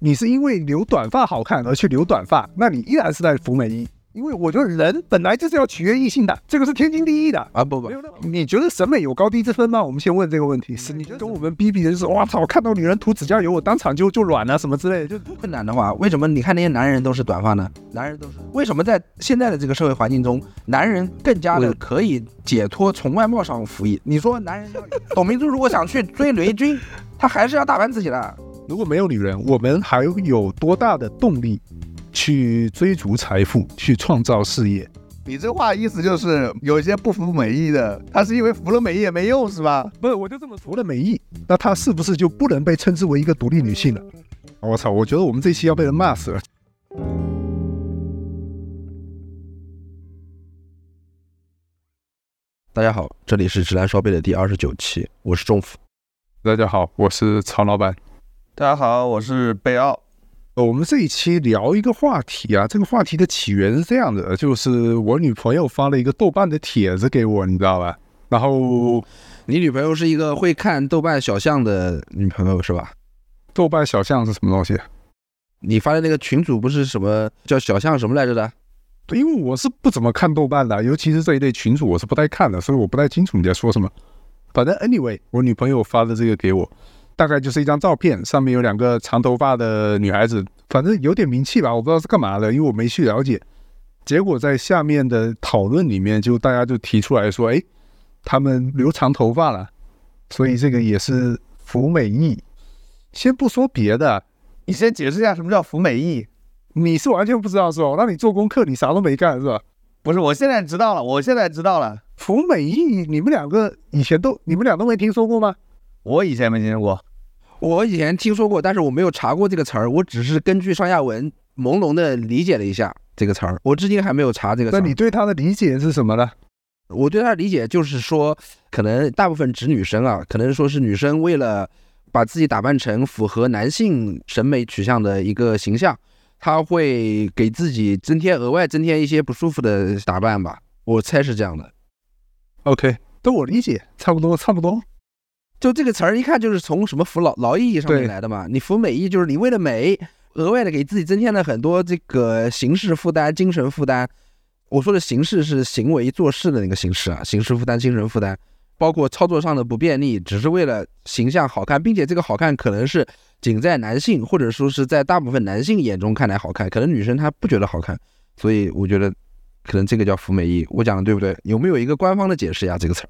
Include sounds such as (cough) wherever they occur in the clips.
你是因为留短发好看而去留短发，那你依然是在服美役。因为我觉得人本来就是要取悦异性的，这个是天经地义的啊！不不，你觉得审美有高低之分吗？我们先问这个问题。是你觉得跟我们逼逼的就是，哇操！看到女人涂指甲油，我当场就就软了什么之类的，就困难的话，为什么你看那些男人都是短发呢？男人都是为什么在现在的这个社会环境中，男人更加的可以解脱从外貌上服役？你说男人，董明珠如果想去追雷军，他还是要打扮自己的。如果没有女人，我们还有多大的动力？去追逐财富，去创造事业。你这话意思就是有些不服美意的，他是因为服了美意也没用是吧？不是，我就这么服了美意，那他是不是就不能被称之为一个独立女性了？我操！我觉得我们这期要被人骂死了。大家好，这里是直男烧杯的第二十九期，我是仲甫。大家好，我是曹老板。大家好，我是贝奥。我们这一期聊一个话题啊，这个话题的起源是这样的，就是我女朋友发了一个豆瓣的帖子给我，你知道吧？然后你女朋友是一个会看豆瓣小象的女朋友是吧？豆瓣小象是什么东西？你发的那个群主不是什么叫小象什么来着的？对因为我是不怎么看豆瓣的，尤其是这一类群主，我是不太看的，所以我不太清楚你在说什么。反正 anyway，我女朋友发的这个给我。大概就是一张照片，上面有两个长头发的女孩子，反正有点名气吧，我不知道是干嘛的，因为我没去了解。结果在下面的讨论里面，就大家就提出来说：“哎，他们留长头发了，所以这个也是服美役。”先不说别的，你先解释一下什么叫服美役？你是完全不知道是吧？我让你做功课，你啥都没干是吧？不是，我现在知道了，我现在知道了。服美役，你们两个以前都，你们俩都没听说过吗？我以前没听说过。我以前听说过，但是我没有查过这个词儿，我只是根据上下文朦胧的理解了一下这个词儿，我至今还没有查这个。那你对它的理解是什么呢？我对它的理解就是说，可能大部分指女生啊，可能说是女生为了把自己打扮成符合男性审美取向的一个形象，她会给自己增添额外增添一些不舒服的打扮吧，我猜是这样的。OK，都我理解，差不多，差不多。就这个词儿，一看就是从什么服劳劳役上面来的嘛。你服美役，就是你为了美，额外的给自己增添了很多这个形式负担、精神负担。我说的形式是行为做事的那个形式啊，形式负担、精神负担，包括操作上的不便利，只是为了形象好看，并且这个好看可能是仅在男性或者说是在大部分男性眼中看来好看，可能女生她不觉得好看。所以我觉得，可能这个叫服美役。我讲的对不对？有没有一个官方的解释呀？这个词儿？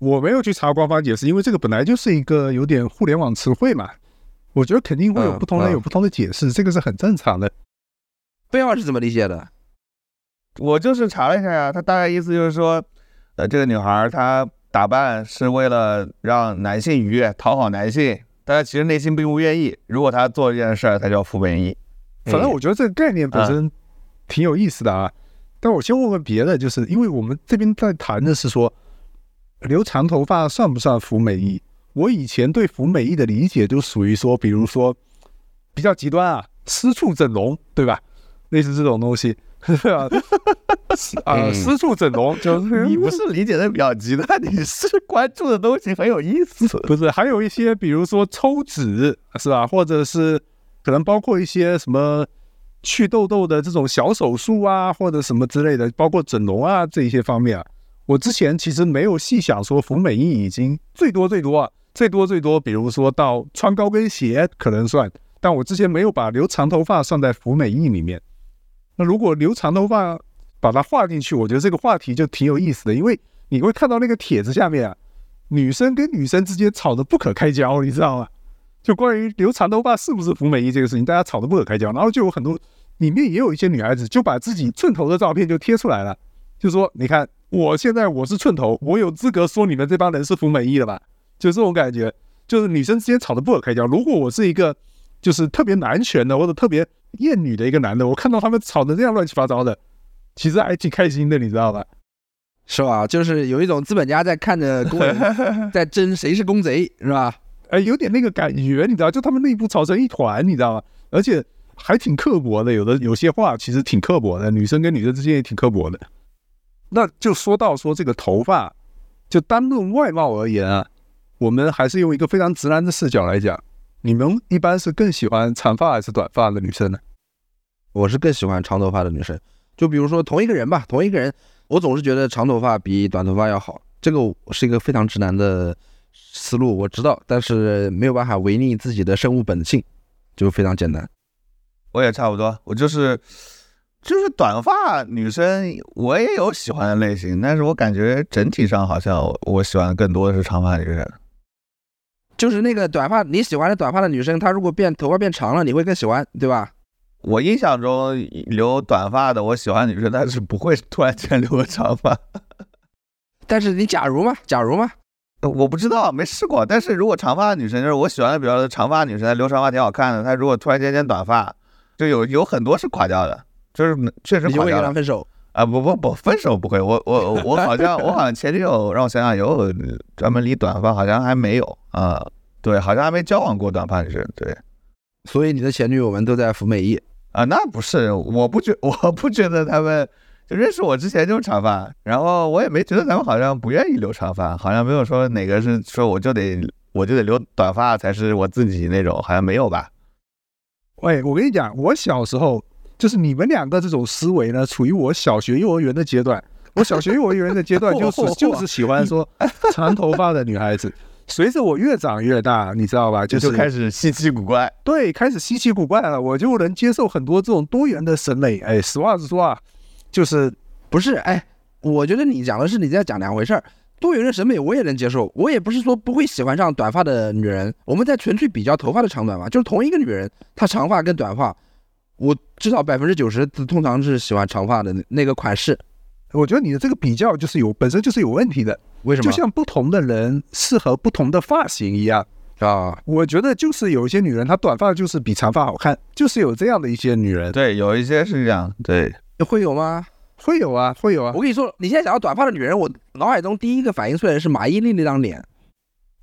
我没有去查官方解释，因为这个本来就是一个有点互联网词汇嘛。我觉得肯定会有不同人有不同的解释，这个是很正常的。贝奥是怎么理解的？我就是查了一下呀，他大概意思就是说，呃，这个女孩她打扮是为了让男性愉悦，讨好男性，但她其实内心并不愿意。如果她做这件事儿，她叫服美役。反正我觉得这个概念本身挺有意思的啊。但我先问问别的，就是因为我们这边在谈的是说。留长头发算不算服美役？我以前对服美役的理解就属于说，比如说比较极端啊，私处整容，对吧？类似这种东西，(laughs) (laughs) 啊，啊，私处整容就是你不是理解的比较极端，你是关注的东西很有意思。不是，还有一些，比如说抽脂，是吧？或者是可能包括一些什么去痘痘的这种小手术啊，或者什么之类的，包括整容啊这一些方面啊。我之前其实没有细想说服美役已经最多最多啊，最多最多，比如说到穿高跟鞋可能算，但我之前没有把留长头发算在服美役里面。那如果留长头发把它划进去，我觉得这个话题就挺有意思的，因为你会看到那个帖子下面啊，女生跟女生之间吵得不可开交，你知道吗？就关于留长头发是不是服美役这个事情，大家吵得不可开交，然后就有很多里面也有一些女孩子就把自己寸头的照片就贴出来了，就说你看。我现在我是寸头，我有资格说你们这帮人是服美役的吧？就这种感觉，就是女生之间吵得不可开交。如果我是一个就是特别男权的或者特别厌女的一个男的，我看到他们吵得这样乱七八糟的，其实还挺开心的，你知道吧？是吧？就是有一种资本家在看着工人在争谁是公贼，(laughs) 是吧？哎，有点那个感觉，你知道？就他们内部吵成一团，你知道吗？而且还挺刻薄的，有的有些话其实挺刻薄的，女生跟女生之间也挺刻薄的。那就说到说这个头发，就单论外貌而言啊，我们还是用一个非常直男的视角来讲，你们一般是更喜欢长发还是短发的女生呢？我是更喜欢长头发的女生。就比如说同一个人吧，同一个人，我总是觉得长头发比短头发要好。这个是一个非常直男的思路，我知道，但是没有办法违逆自己的生物本性，就非常简单。我也差不多，我就是就是短发女生，我也有喜欢的类型，但是我感觉整体上好像我喜欢的更多的是长发女生。就是那个短发你喜欢的短发的女生，她如果变头发变长了，你会更喜欢，对吧？我印象中留短发的我喜欢女生，但是不会突然间留个长发。(laughs) 但是你假如嘛，假如嘛，我不知道，没试过。但是如果长发的女生，就是我喜欢的比较长发女生，她留长发挺好看的。她如果突然间剪短发，就有有很多是垮掉的，就是确实垮掉了。分手啊？不不不，分手不会。我我 (laughs) 我好像我好像前女友让我想想有专门理短发，好像还没有啊。对，好像还没交往过短发女生。对，所以你的前女友们都在服美役。啊，那不是，我不觉，我不觉得他们就认识我之前就是长发，然后我也没觉得他们好像不愿意留长发，好像没有说哪个是说我就得我就得留短发才是我自己那种，好像没有吧？喂，我跟你讲，我小时候就是你们两个这种思维呢，处于我小学幼儿园的阶段，我小学幼儿园的阶段就 (laughs) 是就是喜欢说 (laughs) 长头发的女孩子。随着我越长越大，你知道吧？就是开始稀奇古怪，对，开始稀奇古怪了。我就能接受很多这种多元的审美。哎，实话实说啊，就是不是？哎，我觉得你讲的是你在讲两回事儿。多元的审美我也能接受，我也不是说不会喜欢上短发的女人。我们在纯粹比较头发的长短嘛，就是同一个女人，她长发跟短发，我至少百分之九十通常是喜欢长发的那个款式。我觉得你的这个比较就是有本身就是有问题的。为什么？就像不同的人适合不同的发型一样啊！我觉得就是有一些女人，她短发就是比长发好看，就是有这样的一些女人。对，有一些是这样。对，会有吗？会有啊，会有啊！我跟你说，你现在想到短发的女人，我脑海中第一个反应出来的是马伊琍那张脸。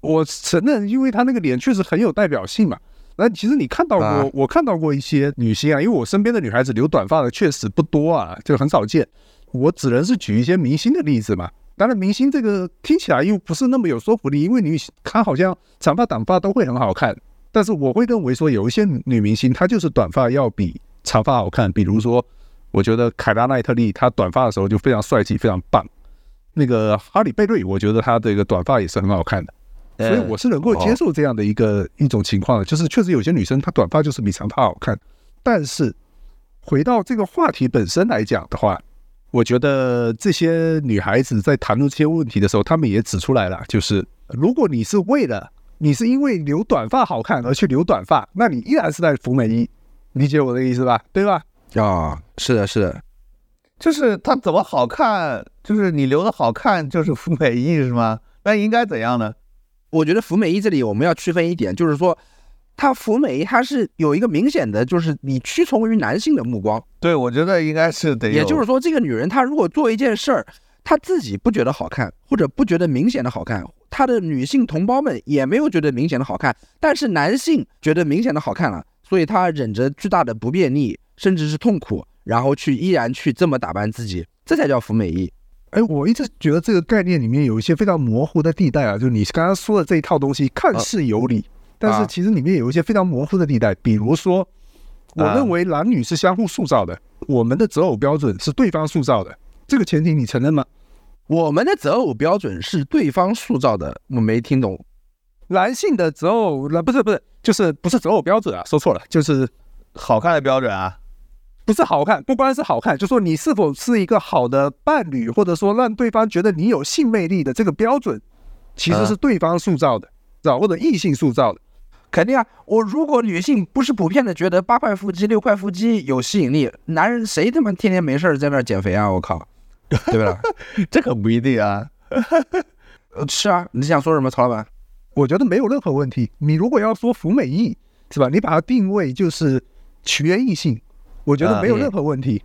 我承认，因为她那个脸确实很有代表性嘛。那其实你看到过，我看到过一些女星啊，因为我身边的女孩子留短发的确实不多啊，就很少见。我只能是举一些明星的例子嘛。当然，明星这个听起来又不是那么有说服力，因为女她好像长发短发都会很好看。但是我会认为说，有一些女明星她就是短发要比长发好看。比如说，我觉得凯拉奈特利她短发的时候就非常帅气，非常棒。那个哈里贝瑞，我觉得她这个短发也是很好看的。所以我是能够接受这样的一个一种情况的，就是确实有些女生她短发就是比长发好看。但是回到这个话题本身来讲的话。我觉得这些女孩子在谈论这些问题的时候，她们也指出来了，就是如果你是为了你是因为留短发好看而去留短发，那你依然是在服美役，理解我的意思吧？对吧？啊，是的，是的，就是它怎么好看，就是你留的好看就是服美役是吗？那应该怎样呢？我觉得福美役这里我们要区分一点，就是说。他福美，他是有一个明显的，就是你屈从于男性的目光。对，我觉得应该是得。也就是说，这个女人她如果做一件事儿，她自己不觉得好看，或者不觉得明显的好看，她的女性同胞们也没有觉得明显的好看，但是男性觉得明显的好看了，所以她忍着巨大的不便利，甚至是痛苦，然后去依然去这么打扮自己，这才叫福美役。哎，我一直觉得这个概念里面有一些非常模糊的地带啊，就你刚刚说的这一套东西看似有理。但是其实里面有一些非常模糊的地带，比如说，我认为男女是相互塑造的，我们的择偶标准是对方塑造的，这个前提你承认吗？我们的择偶标准是对方塑造的，我没听懂。男性的择偶，那不是不是，就是不是择偶标准啊，说错了，就是好看的标准啊，不是好看，不光是好看，就说你是否是一个好的伴侣，或者说让对方觉得你有性魅力的这个标准，其实是对方塑造的，知道或者异性塑造的。肯定啊！我如果女性不是普遍的觉得八块腹肌、六块腹肌有吸引力，男人谁他妈天天没事在那减肥啊？我靠，对吧？(laughs) 这可不一定啊。(laughs) 是啊，你想说什么，曹老板？我觉得没有任何问题。你如果要说服美意，是吧？你把它定位就是取悦异性，我觉得没有任何问题。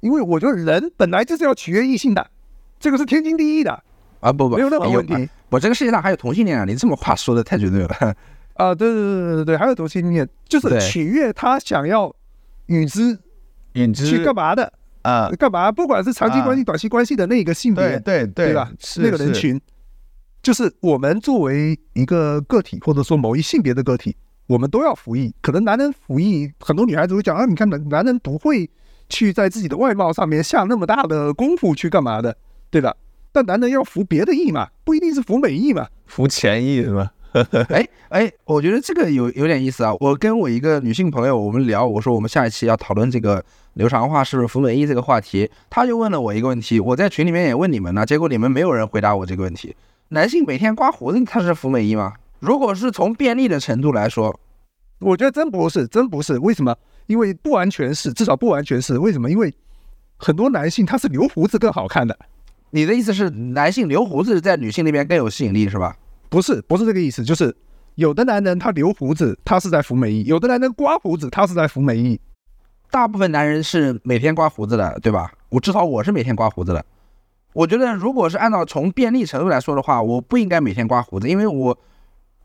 因为我觉得人本来就是要取悦异性的，这个是天经地义的啊！不不，没有任何问题。我这个世界上还有同性恋啊！你这么话说的太绝对了。啊，对对对对对还有同性恋，就是取悦他想要与之与之去干嘛的啊？干嘛？不管是长期关系、短期关系的那个性别，对对对吧？那个人群，就是我们作为一个个体，或者说某一性别的个体，我们都要服役。可能男人服役，很多女孩子会讲啊，你看男男人不会去在自己的外貌上面下那么大的功夫去干嘛的，对吧？但男人要服别的役嘛，不一定是服美役嘛，服前役是吧？(laughs) 哎哎，我觉得这个有有点意思啊。我跟我一个女性朋友我们聊，我说我们下一期要讨论这个流畅化是不是服美役这个话题，她就问了我一个问题，我在群里面也问你们呢，结果你们没有人回答我这个问题。男性每天刮胡子，他是服美役吗？如果是从便利的程度来说，我觉得真不是，真不是。为什么？因为不完全是，至少不完全是。为什么？因为很多男性他是留胡子更好看的。你的意思是男性留胡子在女性那边更有吸引力是吧？不是，不是这个意思，就是有的男人他留胡子，他是在服美役；有的男人刮胡子，他是在服美役。大部分男人是每天刮胡子的，对吧？我至少我是每天刮胡子的。我觉得如果是按照从便利程度来说的话，我不应该每天刮胡子，因为我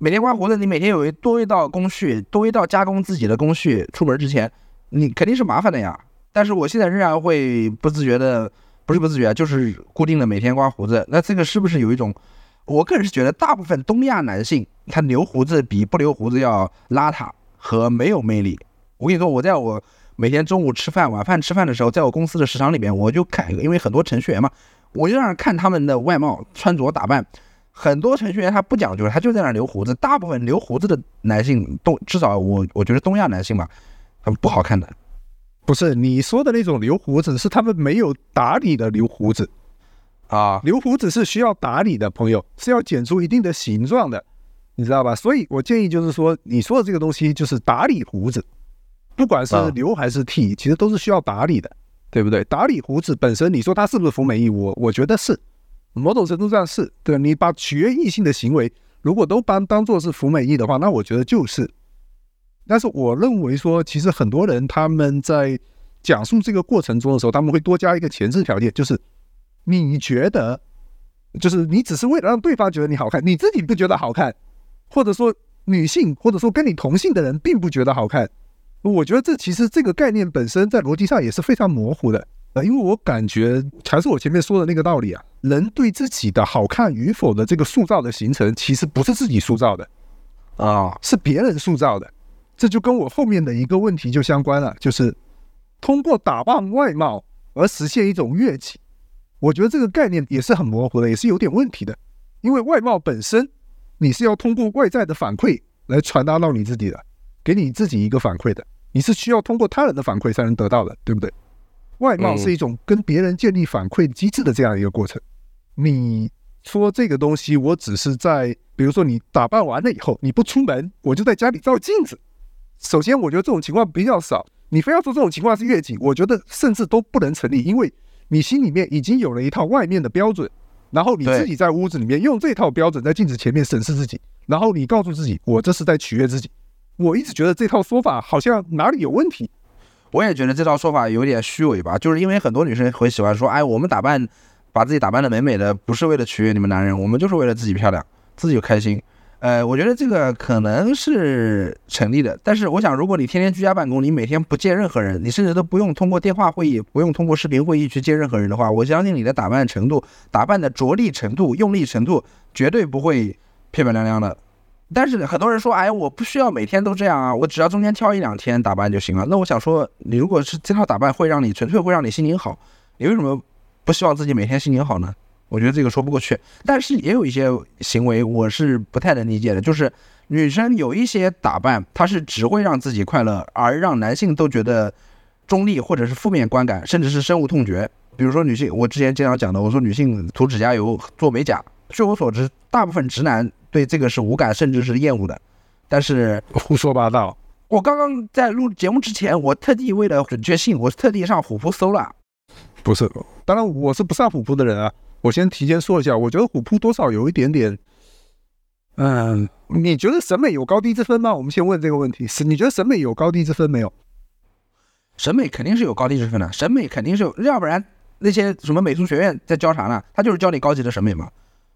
每天刮胡子，你每天有一多一道工序，多一道加工自己的工序，出门之前你肯定是麻烦的呀。但是我现在仍然会不自觉的。不是不自觉，就是固定的每天刮胡子。那这个是不是有一种？我个人是觉得，大部分东亚男性他留胡子比不留胡子要邋遢和没有魅力。我跟你说，我在我每天中午吃饭、晚饭吃饭的时候，在我公司的食堂里面，我就看，因为很多程序员嘛，我就让看他们的外貌、穿着打扮。很多程序员他不讲究，他就在那留胡子。大部分留胡子的男性，东至少我我觉得东亚男性吧，他们不好看的。不是你说的那种留胡子，是他们没有打理的留胡子啊。留胡子是需要打理的，朋友是要剪出一定的形状的，你知道吧？所以我建议就是说，你说的这个东西就是打理胡子，不管是留还是剃，其实都是需要打理的，对不对？打理胡子本身，你说它是不是服美役？我我觉得是，某种程度上是对。你把取悦异性的行为如果都当当做是服美役的话，那我觉得就是。但是我认为说，其实很多人他们在讲述这个过程中的时候，他们会多加一个前置条件，就是你觉得，就是你只是为了让对方觉得你好看，你自己不觉得好看，或者说女性或者说跟你同性的人并不觉得好看。我觉得这其实这个概念本身在逻辑上也是非常模糊的呃，因为我感觉还是我前面说的那个道理啊，人对自己的好看与否的这个塑造的形成，其实不是自己塑造的啊，是别人塑造的。这就跟我后面的一个问题就相关了，就是通过打扮外貌而实现一种悦己。我觉得这个概念也是很模糊的，也是有点问题的。因为外貌本身，你是要通过外在的反馈来传达到你自己的，给你自己一个反馈的，你是需要通过他人的反馈才能得到的，对不对？外貌是一种跟别人建立反馈机制的这样一个过程。你说这个东西，我只是在，比如说你打扮完了以后，你不出门，我就在家里照镜子。首先，我觉得这种情况比较少。你非要说这种情况是越级，我觉得甚至都不能成立，因为你心里面已经有了一套外面的标准，然后你自己在屋子里面用这套标准在镜子前面审视自己，然后你告诉自己，我这是在取悦自己。我一直觉得这套说法好像哪里有问题。我也觉得这套说法有点虚伪吧，就是因为很多女生会喜欢说，哎，我们打扮，把自己打扮的美美的，不是为了取悦你们男人，我们就是为了自己漂亮，自己就开心。呃，我觉得这个可能是成立的，但是我想，如果你天天居家办公，你每天不见任何人，你甚至都不用通过电话会议，不用通过视频会议去见任何人的话，我相信你的打扮程度、打扮的着力程度、用力程度，绝对不会漂漂亮亮的。但是很多人说，哎，我不需要每天都这样啊，我只要中间挑一两天打扮就行了。那我想说，你如果是这套打扮会让你纯粹会让你心情好，你为什么不希望自己每天心情好呢？我觉得这个说不过去，但是也有一些行为我是不太能理解的，就是女生有一些打扮，她是只会让自己快乐，而让男性都觉得中立或者是负面观感，甚至是深恶痛绝。比如说女性，我之前经常讲的，我说女性涂指甲油、做美甲，据我所知，大部分直男对这个是无感，甚至是厌恶的。但是胡说八道，我刚刚在录节目之前，我特地为了准确性，我特地上虎扑搜了。不是，当然我是不上虎扑的人啊。我先提前说一下，我觉得虎扑多少有一点点，嗯，你觉得审美有高低之分吗？我们先问这个问题，是你觉得审美有高低之分没有？审美肯定是有高低之分的，审美肯定是有，要不然那些什么美术学院在教啥呢？他就是教你高级的审美嘛，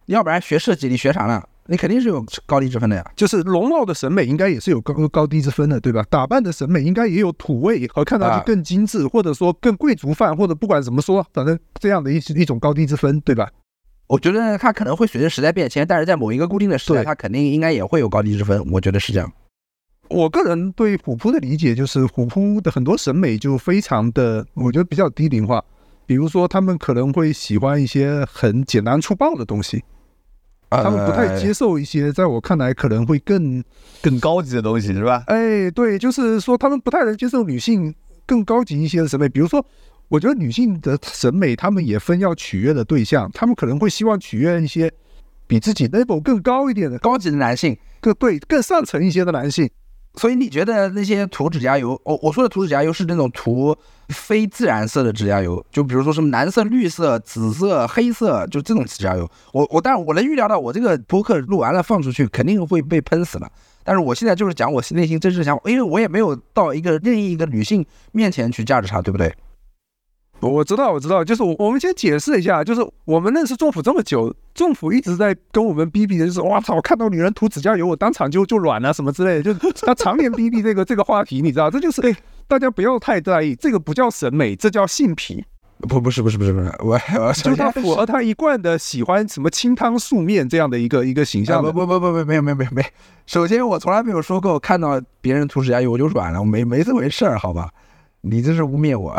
要不然学设计你学啥呢？你肯定是有高低之分的呀，就是容貌的审美应该也是有高高低之分的，对吧？打扮的审美应该也有土味和看上去更精致，或者说更贵族范，或者不管怎么说，反正这样的一一种高低之分，对吧？我觉得它可能会随着时代变迁，但是在某一个固定的时代，它肯定应该也会有高低之分。我觉得是这样。我个人对虎扑的理解就是，虎扑的很多审美就非常的，我觉得比较低龄化。比如说，他们可能会喜欢一些很简单粗暴的东西，他们不太接受一些在我看来可能会更，更高级的东西是吧？哎，对，就是说他们不太能接受女性更高级一些的审美。比如说，我觉得女性的审美，他们也分要取悦的对象，他们可能会希望取悦一些比自己 level 更高一点的、高级的男性。更对更上层一些的男性。所以你觉得那些涂指甲油，我我说的涂指甲油是那种涂非自然色的指甲油，就比如说什么蓝色、绿色、紫色、黑色，就这种指甲油。我我当然我能预料到，我这个播客录完了放出去，肯定会被喷死了。但是我现在就是讲我内心真实想法，因为我也没有到一个任意一个女性面前去价值她，对不对？我知道，我知道，就是我我们先解释一下，就是我们认识政府这么久，政府一直在跟我们逼逼的，就是哇操，看到女人涂指甲油，我当场就就软了什么之类的，就 (laughs) 是他常年逼逼这个这个话题，你知道，这就是大家不要太在意，这个不叫审美，这叫性癖。不，不是，不是，不是，不是，我我就是他符合他一贯的喜欢什么清汤素面这样的一个一个形象。不不不不不，没有没有没有没有。首先，我从来没有说过看到别人涂指甲油我就软了，我没没这回事儿，好吧？你这是污蔑我。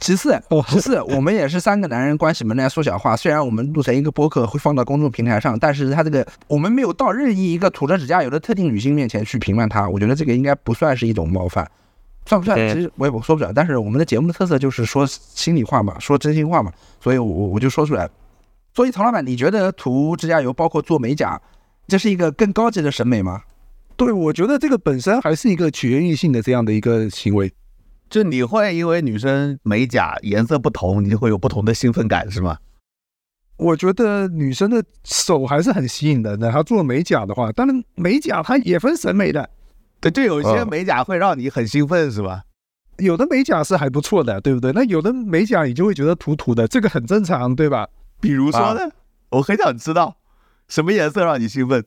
其次，其次，我们也是三个男人关起门来说小话。虽然我们录成一个播客会放到公众平台上，但是他这个我们没有到任意一个涂着指甲油的特定女性面前去评判她。我觉得这个应该不算是一种冒犯，算不算？其实我也说不了。但是我们的节目的特色就是说心里话嘛，说真心话嘛，所以我我就说出来。所以唐老板，你觉得涂指甲油包括做美甲，这是一个更高级的审美吗？对，我觉得这个本身还是一个取悦异性的这样的一个行为。就你会因为女生美甲颜色不同，你就会有不同的兴奋感，是吗？我觉得女生的手还是很吸引人的。她做美甲的话，当然美甲它也分审美的。对，就有一些美甲会让你很兴奋，是吧？有的美甲是还不错的，对不对？那有的美甲你就会觉得土土的，这个很正常，对吧？比如说呢，我很想知道什么颜色让你兴奋。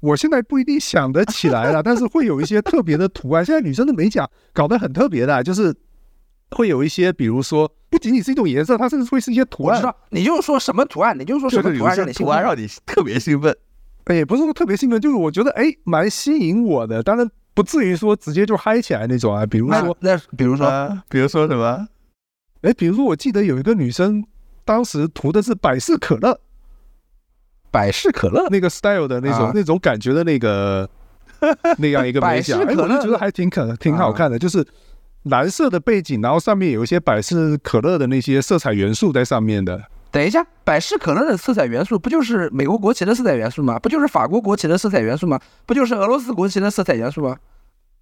我现在不一定想得起来了，(laughs) 但是会有一些特别的图案。现在女生的美甲搞得很特别的，就是会有一些，比如说不仅仅是一种颜色，它甚至会是一些图案。你就说什么图案，你就说什么图案让你图案让你特别兴奋。哎，也不是说特别兴奋，就是我觉得哎蛮吸引我的，当然不至于说直接就嗨起来那种啊。比如说，那比如说，比如说什么？哎，比如说我记得有一个女生当时涂的是百事可乐。百事可乐那个 style 的那种、啊那种感觉的那个 (laughs) 那样一个美甲，哎，我就觉得还挺可挺好看的，就是蓝色的背景，然后上面有一些百事可乐的那些色彩元素在上面的。等一下，百事可乐的色彩元素不就是美国国旗的色彩元素吗？不就是法国国旗的色彩元素吗？不就是俄罗斯国旗的色彩元素吗？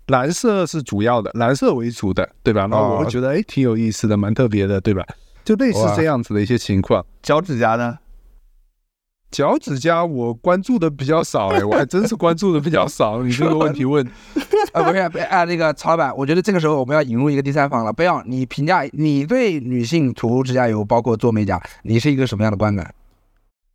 蓝色是主要的，蓝色为主的，对吧？那我会觉得哎挺有意思的，蛮特别的，对吧？就类似这样子的一些情况。脚趾甲呢？脚趾甲我关注的比较少，(laughs) 哎，我还真是关注的比较少。你这个问题问，(laughs) 啊，不是，不是啊，那个曹老板，我觉得这个时候我们要引入一个第三方了。不要你评价你对女性涂指甲油，包括做美甲，你是一个什么样的观感？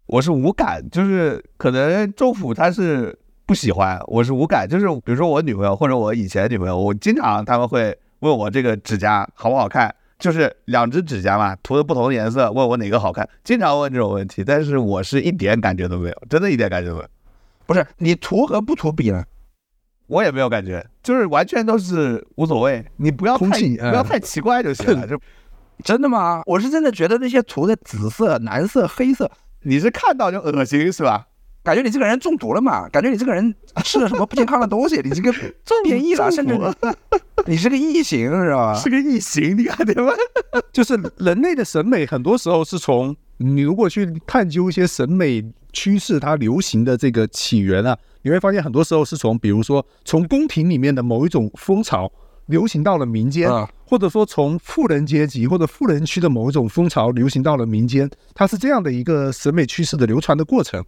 我是无感，就是可能政府他是不喜欢，我是无感。就是比如说我女朋友或者我以前女朋友，我经常他们会问我这个指甲好不好看，就是两只指甲嘛，涂的不同的颜色，问我哪个好看，经常问这种问题。但是我是一点感觉都没有，真的一点感觉都没有，不是你涂和不涂比呢？我也没有感觉，就是完全都是无所谓，你不要太 (laughs) 不要嗯太奇怪就行了。(laughs) 就真的吗？我是真的觉得那些涂的紫色、蓝色、黑色，你是看到就恶心是吧？感觉你这个人中毒了嘛？(laughs) 感觉你这个人吃了什么不健康的东西？你这个变异了，甚至你是个异形，是吧？是个异形，你看对吧？(laughs) 就是人类的审美，很多时候是从你如果去探究一些审美趋势，它流行的这个起源啊，你会发现很多时候是从，比如说从宫廷里面的某一种风潮流行到了民间，啊或者说从富人阶级或者富人区的某一种风潮流行到了民间，它是这样的一个审美趋势的流传的过程。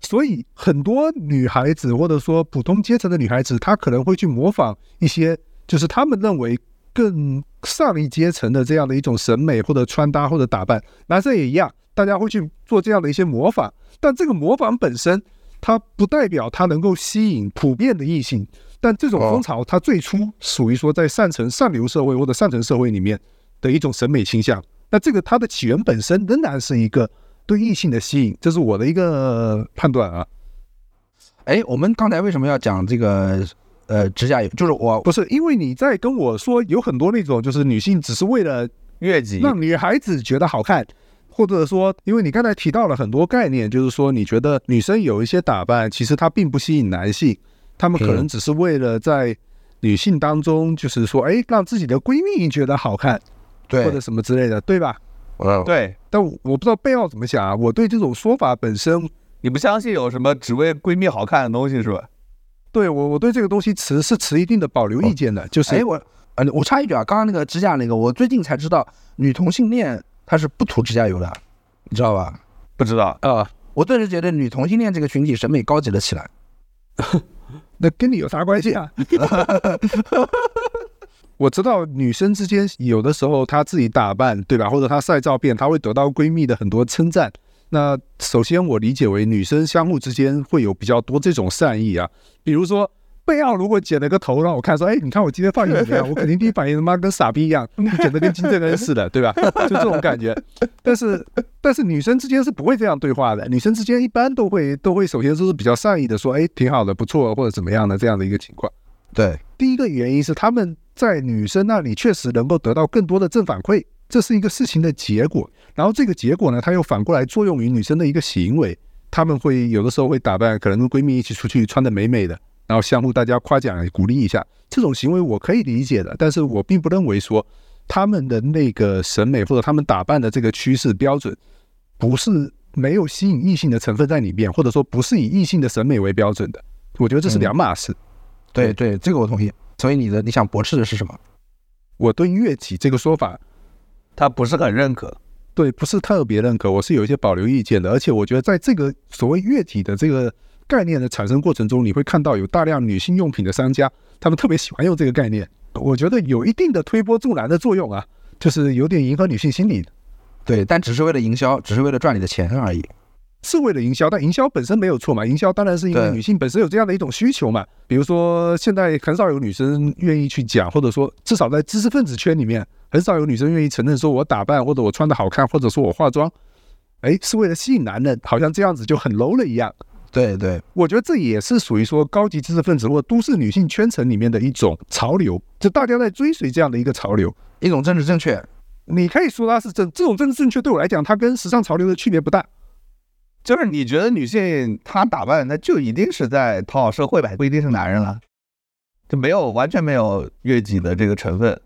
所以很多女孩子或者说普通阶层的女孩子，她可能会去模仿一些就是她们认为更上一阶层的这样的一种审美或者穿搭或者打扮。男生也一样，大家会去做这样的一些模仿，但这个模仿本身，它不代表它能够吸引普遍的异性。但这种风潮，它最初属于说在上层上流社会或者上层社会里面的一种审美倾向。那这个它的起源本身仍然是一个对异性的吸引，这是我的一个判断啊。哎，我们刚才为什么要讲这个呃指甲油，就是我不是因为你在跟我说有很多那种就是女性只是为了悦己，让女孩子觉得好看，或者说因为你刚才提到了很多概念，就是说你觉得女生有一些打扮其实她并不吸引男性，他们可能只是为了在女性当中就是说哎让自己的闺蜜觉得好看，对或者什么之类的，对吧？呃对但我我不知道贝奥怎么想啊，我对这种说法本身，你不相信有什么只为闺蜜好看的东西是吧？对我我对这个东西持是持一定的保留意见的，就是哎，我呃，我插一句啊，刚刚那个指甲那个，我最近才知道，女同性恋她是不涂指甲油的，你知道吧？不知道，啊、我顿时觉得女同性恋这个群体审美高级了起来。(laughs) 那跟你有啥关系啊？(laughs) 我知道女生之间有的时候她自己打扮，对吧？或者她晒照片，她会得到闺蜜的很多称赞。那首先我理解为女生相互之间会有比较多这种善意啊，比如说贝奥如果剪了个头让我看说，哎，你看我今天发型怎么样？我肯定第一反应他妈跟傻逼一样，剪得跟金正恩似的，对吧？就这种感觉。但是但是女生之间是不会这样对话的，女生之间一般都会都会首先都是比较善意的说，哎，挺好的，不错，或者怎么样的这样的一个情况。对，第一个原因是他们在女生那里确实能够得到更多的正反馈，这是一个事情的结果。然后这个结果呢，它又反过来作用于女生的一个行为，他们会有的时候会打扮，可能跟闺蜜一起出去穿的美美的，然后相互大家夸奖鼓励一下，这种行为我可以理解的，但是我并不认为说他们的那个审美或者他们打扮的这个趋势标准不是没有吸引异性的成分在里面，或者说不是以异性的审美为标准的，我觉得这是两码事。对对，这个我同意。所以你的你想驳斥的是什么？我对乐体这个说法，他不是很认可。对不是特别认可，我是有一些保留意见的。而且我觉得在这个所谓乐体的这个概念的产生过程中，你会看到有大量女性用品的商家，他们特别喜欢用这个概念，我觉得有一定的推波助澜的作用啊，就是有点迎合女性心理。对，但只是为了营销，只是为了赚你的钱而已。是为了营销，但营销本身没有错嘛。营销当然是因为女性本身有这样的一种需求嘛。比如说，现在很少有女生愿意去讲，或者说至少在知识分子圈里面，很少有女生愿意承认说我打扮或者我穿的好看，或者说我化妆，哎，是为了吸引男人，好像这样子就很 low 了一样。对对，我觉得这也是属于说高级知识分子或都市女性圈层里面的一种潮流，就大家在追随这样的一个潮流。一种政治正确。你可以说它是正这种政治正确，对我来讲，它跟时尚潮流的区别不大。就是你觉得女性她打扮，那就一定是在讨好社会呗，不一定是男人了，就没有完全没有悦己的这个成分。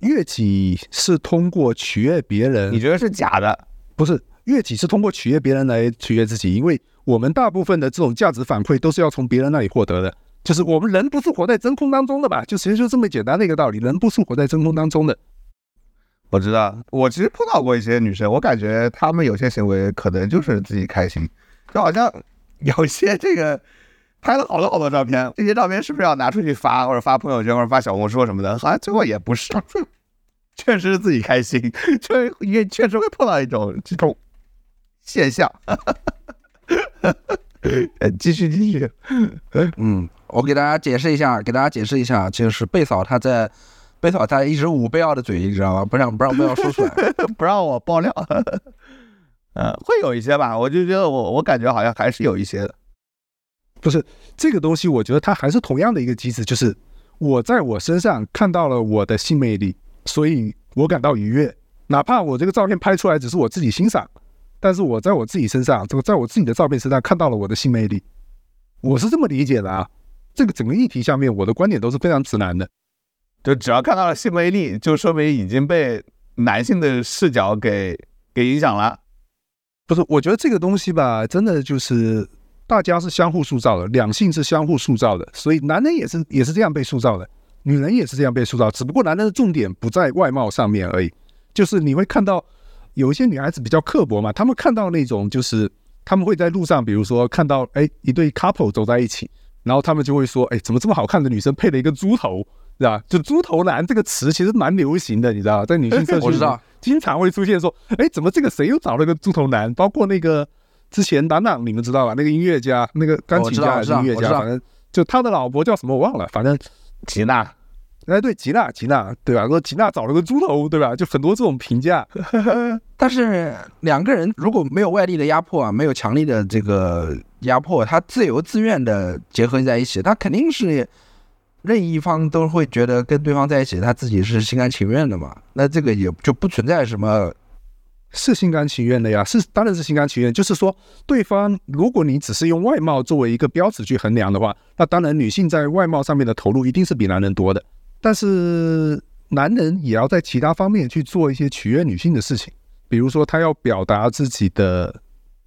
悦己是通过取悦别人，你觉得是假的？不是悦己是通过取悦别人来取悦自己，因为我们大部分的这种价值反馈都是要从别人那里获得的。就是我们人不是活在真空当中的吧？就其实就这么简单的一个道理，人不是活在真空当中的。我知道，我其实碰到过一些女生，我感觉她们有些行为可能就是自己开心，就好像 (laughs) 有些这个拍了好多好多照片，这些照片是不是要拿出去发，或者发朋友圈，或者发小红书什么的？好像最后也不是，(laughs) 确实是自己开心，(laughs) 就也确实会碰到一种这种现象。呃，继续继续，嗯，我给大家解释一下，给大家解释一下，就是贝嫂她在，贝嫂她一直捂贝奥的嘴，你知道吗？不让不让贝奥说出来。(laughs) 不让我爆料。(laughs) 呃，会有一些吧，我就觉得我我感觉好像还是有一些的。不是这个东西，我觉得它还是同样的一个机制，就是我在我身上看到了我的性魅力，所以我感到愉悦，哪怕我这个照片拍出来只是我自己欣赏，但是我在我自己身上，这个在我自己的照片身上看到了我的性魅力，我是这么理解的啊。这个整个议题下面，我的观点都是非常直男的。就只要看到了性魅力，就说明已经被男性的视角给给影响了。不是，我觉得这个东西吧，真的就是大家是相互塑造的，两性是相互塑造的，所以男人也是也是这样被塑造的，女人也是这样被塑造，只不过男人的重点不在外貌上面而已，就是你会看到有一些女孩子比较刻薄嘛，她们看到那种就是他们会在路上，比如说看到哎一对 couple 走在一起，然后他们就会说，哎，怎么这么好看的女生配了一个猪头，是吧？就猪头男这个词其实蛮流行的，你知道，在女性社区我知道经常会出现说，哎，怎么这个谁又找了个猪头男？包括那个之前党党你们知道吧？那个音乐家，那个钢琴家还是音乐家，反正就他的老婆叫什么我忘了，反正吉娜，哎对，吉娜吉娜对吧？说吉娜找了个猪头对吧？就很多这种评价，(laughs) 但是两个人如果没有外力的压迫啊，没有强力的这个压迫，他自由自愿的结合在一起，他肯定是任意一方都会觉得跟对方在一起，他自己是心甘情愿的嘛？那这个也就不存在什么是心甘情愿的呀，是当然是心甘情愿。就是说，对方如果你只是用外貌作为一个标尺去衡量的话，那当然女性在外貌上面的投入一定是比男人多的。但是男人也要在其他方面去做一些取悦女性的事情，比如说他要表达自己的，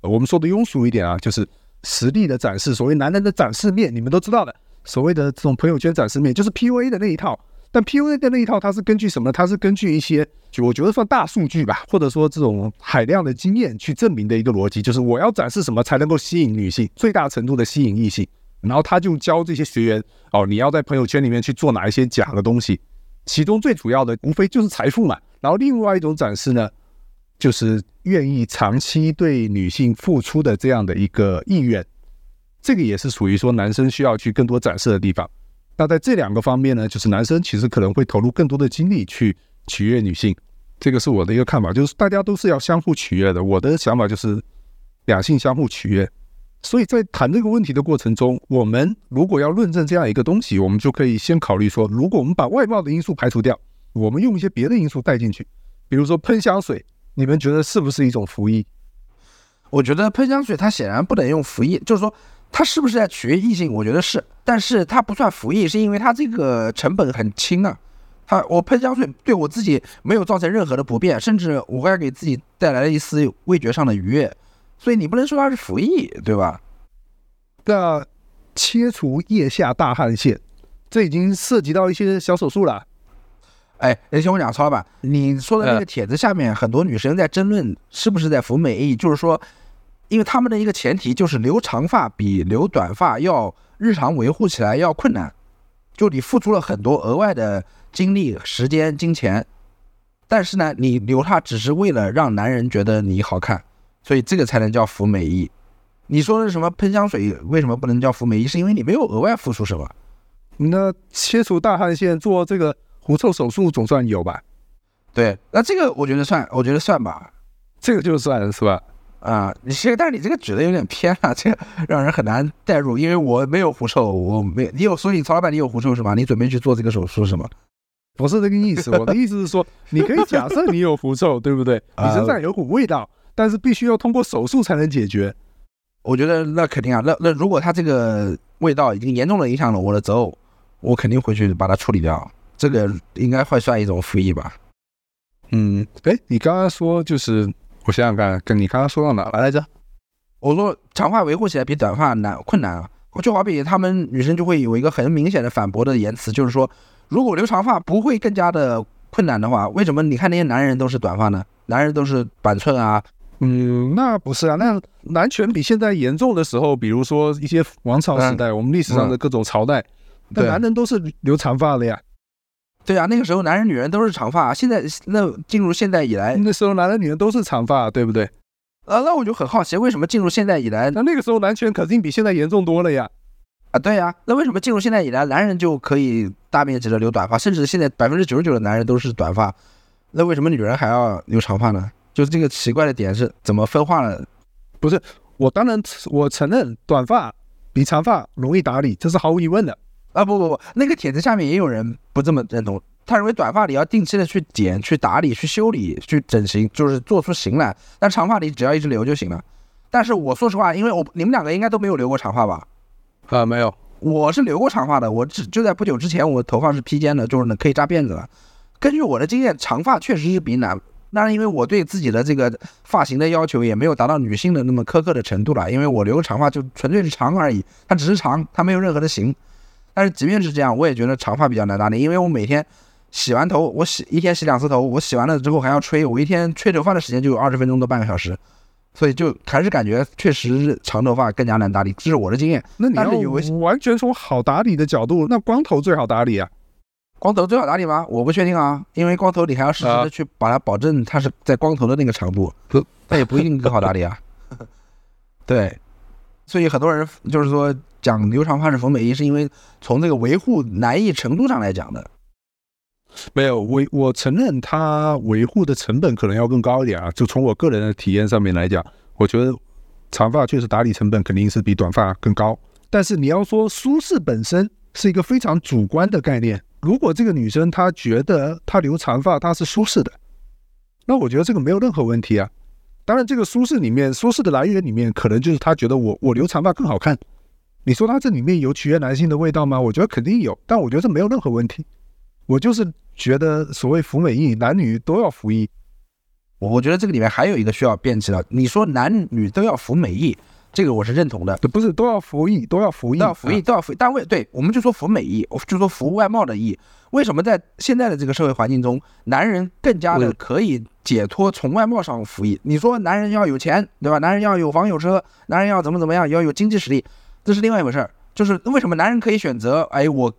我们说的庸俗一点啊，就是实力的展示。所谓男人的展示面，你们都知道的，所谓的这种朋友圈展示面，就是 PUA 的那一套。但 PUA 的那一套，它是根据什么？它是根据一些，就我觉得算大数据吧，或者说这种海量的经验去证明的一个逻辑，就是我要展示什么才能够吸引女性，最大程度的吸引异性。然后他就教这些学员哦，你要在朋友圈里面去做哪一些假的东西，其中最主要的无非就是财富嘛。然后另外一种展示呢，就是愿意长期对女性付出的这样的一个意愿，这个也是属于说男生需要去更多展示的地方。那在这两个方面呢，就是男生其实可能会投入更多的精力去取悦女性，这个是我的一个看法，就是大家都是要相互取悦的。我的想法就是两性相互取悦。所以在谈这个问题的过程中，我们如果要论证这样一个东西，我们就可以先考虑说，如果我们把外貌的因素排除掉，我们用一些别的因素带进去，比如说喷香水，你们觉得是不是一种服役？我觉得喷香水它显然不能用服役，就是说。它是不是在取悦异性？我觉得是，但是他不算服役，是因为他这个成本很轻啊。他我喷香水对我自己没有造成任何的不便，甚至我还给自己带来了一丝味觉上的愉悦，所以你不能说他是服役，对吧？那切除腋下大汗腺，这已经涉及到一些小手术了。哎，你听我讲，超老板，你说的那个帖子下面很多女生在争论是不是在服美役，就是说。因为他们的一个前提就是留长发比留短发要日常维护起来要困难，就你付出了很多额外的精力、时间、金钱，但是呢，你留它只是为了让男人觉得你好看，所以这个才能叫服美役。你说的什么喷香水为什么不能叫服美役？是因为你没有额外付出什么？那切除大汗腺做这个狐臭手术总算有吧？对，那这个我觉得算，我觉得算吧，这个就算是吧。啊，你其实但是你这个举的有点偏了，这个让人很难代入，因为我没有狐臭，我没你有，所以曹老板你有狐臭是吗？你准备去做这个手术是吗？不是这个意思，我的意思是说，你可以假设你有狐臭，对不对？你身上有股味道，但是必须要通过手术才能解决。我觉得那肯定啊，那那如果他这个味道已经严重的影响了我的择偶，我肯定会去把它处理掉。这个应该会算一种服役吧？嗯，哎，你刚刚说就是。我想想看，跟你刚刚说到哪来着？我说长发维护起来比短发难困难啊，就好比他们女生就会有一个很明显的反驳的言辞，就是说，如果留长发不会更加的困难的话，为什么你看那些男人都是短发呢？男人都是板寸啊？嗯，那不是啊，那男权比现在严重的时候，比如说一些王朝时代，我们历史上的各种朝代，那男人都是留长发的呀。对啊，那个时候男人女人都是长发。现在那进入现代以来，那时候男人女人都是长发，对不对？啊，那我就很好奇，为什么进入现代以来，那那个时候男权肯定比现在严重多了呀？啊，对呀，那为什么进入现代以来，男人就可以大面积的留短发，甚至现在百分之九十九的男人都是短发，那为什么女人还要留长发呢？就是这个奇怪的点是怎么分化了？不是，我当然我承认短发比长发容易打理，这是毫无疑问的。啊不不不，那个帖子下面也有人不这么认同，他认为短发你要定期的去剪、去打理、去修理、去整形，就是做出型来。但长发你只要一直留就行了。但是我说实话，因为我你们两个应该都没有留过长发吧？啊，没有，我是留过长发的。我只就在不久之前，我头发是披肩的，就是可以扎辫子了。根据我的经验，长发确实是比男，那因为我对自己的这个发型的要求也没有达到女性的那么苛刻的程度了，因为我留个长发就纯粹是长而已，它只是长，它没有任何的型。但是即便是这样，我也觉得长发比较难打理，因为我每天洗完头，我洗一天洗两次头，我洗完了之后还要吹，我一天吹头发的时间就有二十分钟到半个小时，所以就还是感觉确实长头发更加难打理，这是我的经验。那你要完全从好打理的角度，那光头最好打理啊？光头最好打理吗？我不确定啊，因为光头你还要实时的去把它保证它是在光头的那个长度，(laughs) 那也不一定更好打理啊。(laughs) 对，所以很多人就是说。讲留长发是冯美仪，是因为从这个维护难易程度上来讲的。没有我，我承认它维护的成本可能要更高一点啊。就从我个人的体验上面来讲，我觉得长发确实打理成本肯定是比短发更高。但是你要说舒适本身，是一个非常主观的概念。如果这个女生她觉得她留长发她是舒适的，那我觉得这个没有任何问题啊。当然，这个舒适里面，舒适的来源里面，可能就是她觉得我我留长发更好看。你说它这里面有取悦男性的味道吗？我觉得肯定有，但我觉得这没有任何问题。我就是觉得所谓服美役，男女都要服役。我我觉得这个里面还有一个需要辩证的。你说男女都要服美役，这个我是认同的。不是都要服役，都要服役，都要服役，都要服。但为对，我们就说服美役，就说服外貌的役。为什么在现在的这个社会环境中，男人更加的可以解脱从外貌上服役？你说男人要有钱，对吧？男人要有房有车，男人要怎么怎么样，要有经济实力，这是另外一回事儿。就是为什么男人可以选择？哎，我，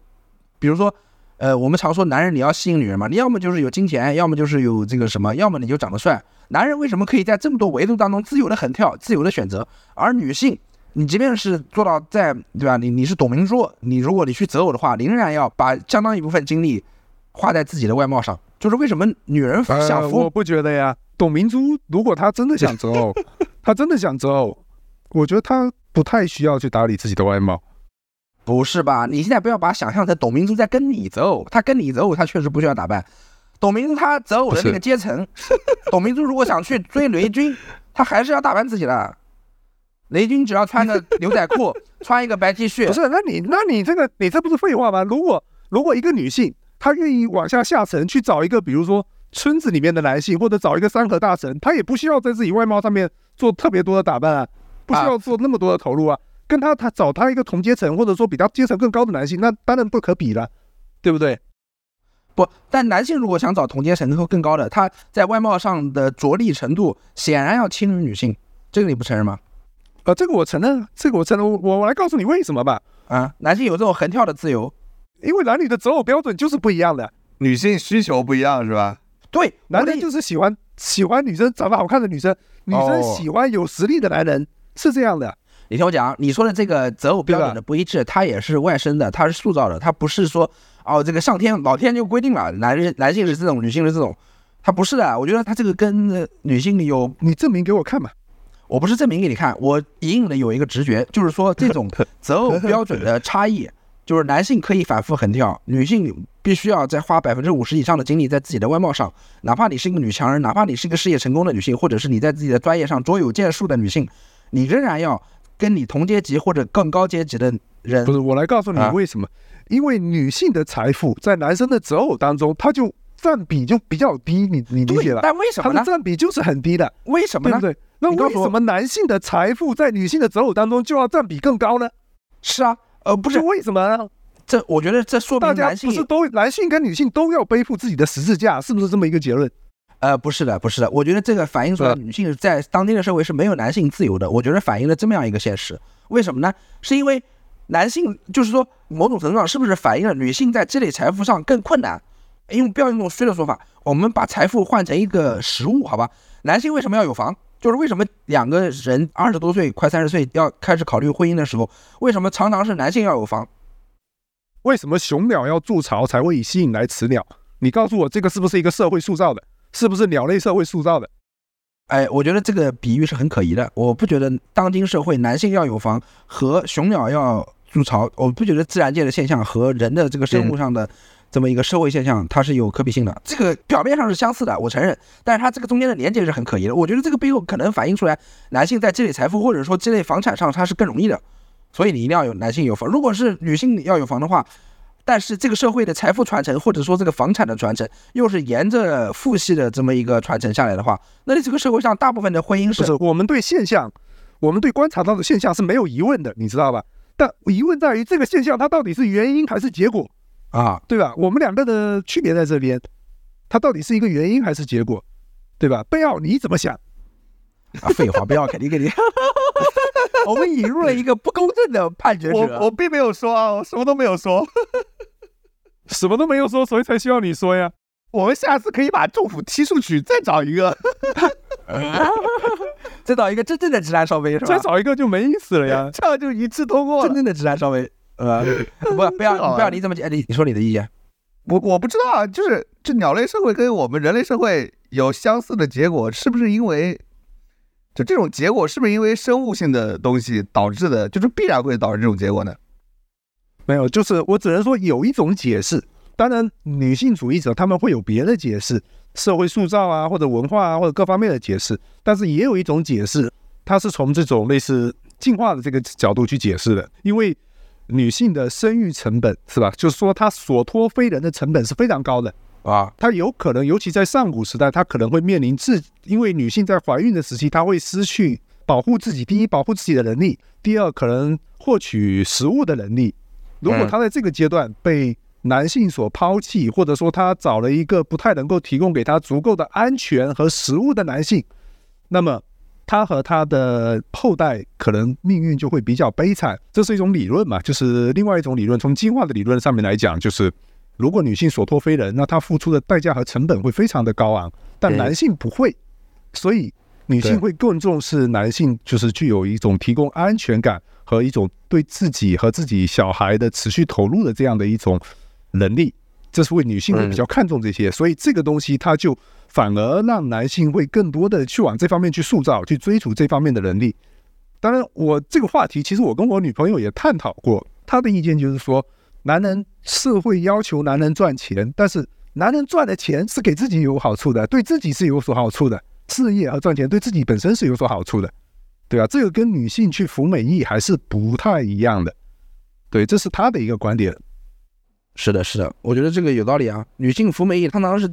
比如说，呃，我们常说男人你要吸引女人嘛，你要么就是有金钱，要么就是有这个什么，要么你就长得帅。男人为什么可以在这么多维度当中自由的横跳，自由的选择？而女性？你即便是做到在对吧？你你是董明珠，你如果你去择偶的话，你仍然要把相当一部分精力花在自己的外貌上。就是为什么女人想服？我不觉得呀。董明珠如果她真的想择偶，(laughs) 她真的想择偶，我觉得她不太需要去打理自己的外貌。不是吧？你现在不要把想象成董明珠在跟你择偶，她跟你择偶，她确实不需要打扮。董明珠她择偶的那个阶层，(laughs) 董明珠如果想去追雷军，她还是要打扮自己的。雷军只要穿个牛仔裤，(laughs) 穿一个白 T 恤，不是？那你那你这个你这不是废话吗？如果如果一个女性她愿意往下下沉去找一个，比如说村子里面的男性，或者找一个山河大神，她也不需要在自己外貌上面做特别多的打扮啊，不需要做那么多的投入啊。跟他他找他一个同阶层，或者说比他阶层更高的男性，那当然不可比了，对不对？不但男性如果想找同阶层或更高的，他在外貌上的着力程度显然要轻于女性，这个你不承认吗？呃，这个我承认，这个我承认，我我来告诉你为什么吧。啊，男性有这种横跳的自由，因为男女的择偶标准就是不一样的，女性需求不一样，是吧？对，男人就是喜欢喜欢女生长得好看的女生，女生喜欢有实力的男人，是这样的。你听我讲，你说的这个择偶标准的不一致，它也是外生的，它是塑造的，它不是说哦，这个上天老天就规定了，男人男性是这种，女性是这种，它不是的。我觉得它这个跟女性有，你证明给我看吧。我不是证明给你看，我隐隐的有一个直觉，就是说 (laughs) 这种择偶标准的差异，就是男性可以反复横跳，女性必须要再花百分之五十以上的精力在自己的外貌上。哪怕你是一个女强人，哪怕你是一个事业成功的女性，或者是你在自己的专业上卓有建树的女性，你仍然要跟你同阶级或者更高阶级的人。不是，我来告诉你为什么？因为女性的财富在男生的择偶当中，它就。占比就比较低，你你理解吧？但为什么它的占比就是很低的？为什么呢？对不对？那为什么男性的财富在女性的择偶当中就要占比更高呢？是啊，呃，不是为什么呢？这我觉得这说明男性不是都男性跟女性都要背负自己的十字架，是不是这么一个结论？呃，不是的，不是的，我觉得这个反映出来女性在当今的社会是没有男性自由的。我觉得反映了这么样一个现实，为什么呢？是因为男性就是说某种程度上是不是反映了女性在积累财富上更困难？用不要用那种虚的说法，我们把财富换成一个实物，好吧？男性为什么要有房？就是为什么两个人二十多岁、快三十岁要开始考虑婚姻的时候，为什么常常是男性要有房？为什么雄鸟要筑巢才会吸引来雌鸟？你告诉我，这个是不是一个社会塑造的？是不是鸟类社会塑造的？哎，我觉得这个比喻是很可疑的。我不觉得当今社会男性要有房和雄鸟要筑巢，我不觉得自然界的现象和人的这个生物上的。这么一个社会现象，它是有可比性的。这个表面上是相似的，我承认，但是它这个中间的连接是很可疑的。我觉得这个背后可能反映出来，男性在积累财富或者说积累房产上，它是更容易的。所以你一定要有男性有房。如果是女性要有房的话，但是这个社会的财富传承或者说这个房产的传承又是沿着父系的这么一个传承下来的话，那你这个社会上大部分的婚姻是？我们对现象，我们对观察到的现象是没有疑问的，你知道吧？但疑问在于这个现象它到底是原因还是结果？啊，对吧？我们两个的区别在这边，它到底是一个原因还是结果，对吧？贝奥你怎么想？啊，废话，贝奥肯定给你。(laughs) 我们引入了一个不公正的判决者。我我并没有说啊，我什么都没有说，什么都没有说，所以才需要你说呀。我们下次可以把政府踢出去，再找一个，(laughs) 再找一个真正的直男少尉是吧？再找一个就没意思了呀，这样就一次通过。真正的直男少尉。呃，不，不要，(laughs) 不要，你怎么讲？你你说你的意见，我我不知道啊，就是这鸟类社会跟我们人类社会有相似的结果，是不是因为就这种结果是不是因为生物性的东西导致的？就是必然会导致这种结果呢？没有，就是我只能说有一种解释。当然，女性主义者他们会有别的解释，社会塑造啊，或者文化啊，或者各方面的解释。但是也有一种解释，它是从这种类似进化的这个角度去解释的。因为女性的生育成本是吧？就是说她所托非人的成本是非常高的啊。她有可能，尤其在上古时代，她可能会面临自，因为女性在怀孕的时期，她会失去保护自己，第一保护自己的能力，第二可能获取食物的能力。如果他在这个阶段被男性所抛弃，或者说他找了一个不太能够提供给他足够的安全和食物的男性，那么他和他的后代可能命运就会比较悲惨。这是一种理论嘛？就是另外一种理论，从进化的理论上面来讲，就是如果女性所托非人，那她付出的代价和成本会非常的高昂，但男性不会，所以女性会更重视男性，就是具有一种提供安全感和一种对自己和自己小孩的持续投入的这样的一种。能力，这是为女性会比较看重这些，所以这个东西它就反而让男性会更多的去往这方面去塑造，去追逐这方面的能力。当然，我这个话题其实我跟我女朋友也探讨过，她的意见就是说，男人社会要求男人赚钱，但是男人赚的钱是给自己有好处的，对自己是有所好处的，事业和赚钱对自己本身是有所好处的，对啊？这个跟女性去服美役还是不太一样的，对，这是他的一个观点。是的，是的，我觉得这个有道理啊。女性服美役，通常是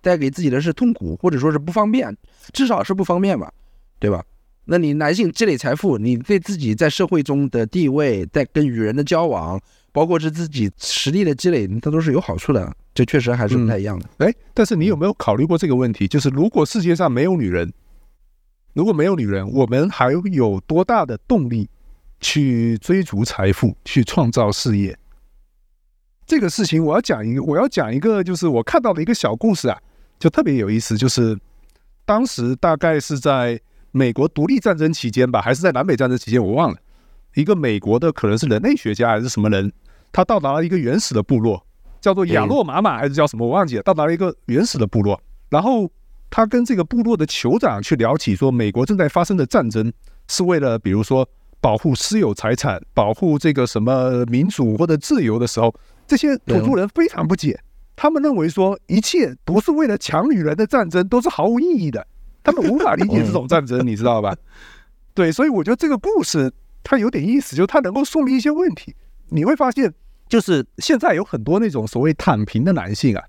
带给自己的是痛苦，或者说是不方便，至少是不方便吧，对吧？那你男性积累财富，你对自己在社会中的地位，在跟与人的交往，包括是自己实力的积累，它都是有好处的。这确实还是不太一样的。哎，但是你有没有考虑过这个问题？就是如果世界上没有女人，如果没有女人，我们还有多大的动力去追逐财富，去创造事业？这个事情我要讲一个，我要讲一个，就是我看到的一个小故事啊，就特别有意思。就是当时大概是在美国独立战争期间吧，还是在南北战争期间，我忘了。一个美国的可能是人类学家还是什么人，他到达了一个原始的部落，叫做亚洛马马还是叫什么，我忘记了。到达了一个原始的部落，然后他跟这个部落的酋长去聊起，说美国正在发生的战争是为了，比如说保护私有财产、保护这个什么民主或者自由的时候。这些土著人非常不解，他们认为说一切不是为了抢女人的战争都是毫无意义的，他们无法理解这种战争，你知道吧？(laughs) 对，所以我觉得这个故事它有点意思，就是它能够说明一些问题。你会发现，就是现在有很多那种所谓躺平的男性啊，